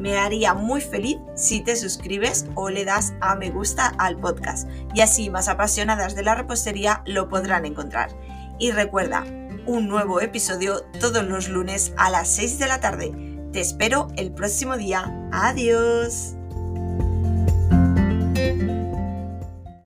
Me haría muy feliz si te suscribes o le das a me gusta al podcast y así más apasionadas de la repostería lo podrán encontrar. Y recuerda, un nuevo episodio todos los lunes a las 6 de la tarde. Te espero el próximo día. Adiós.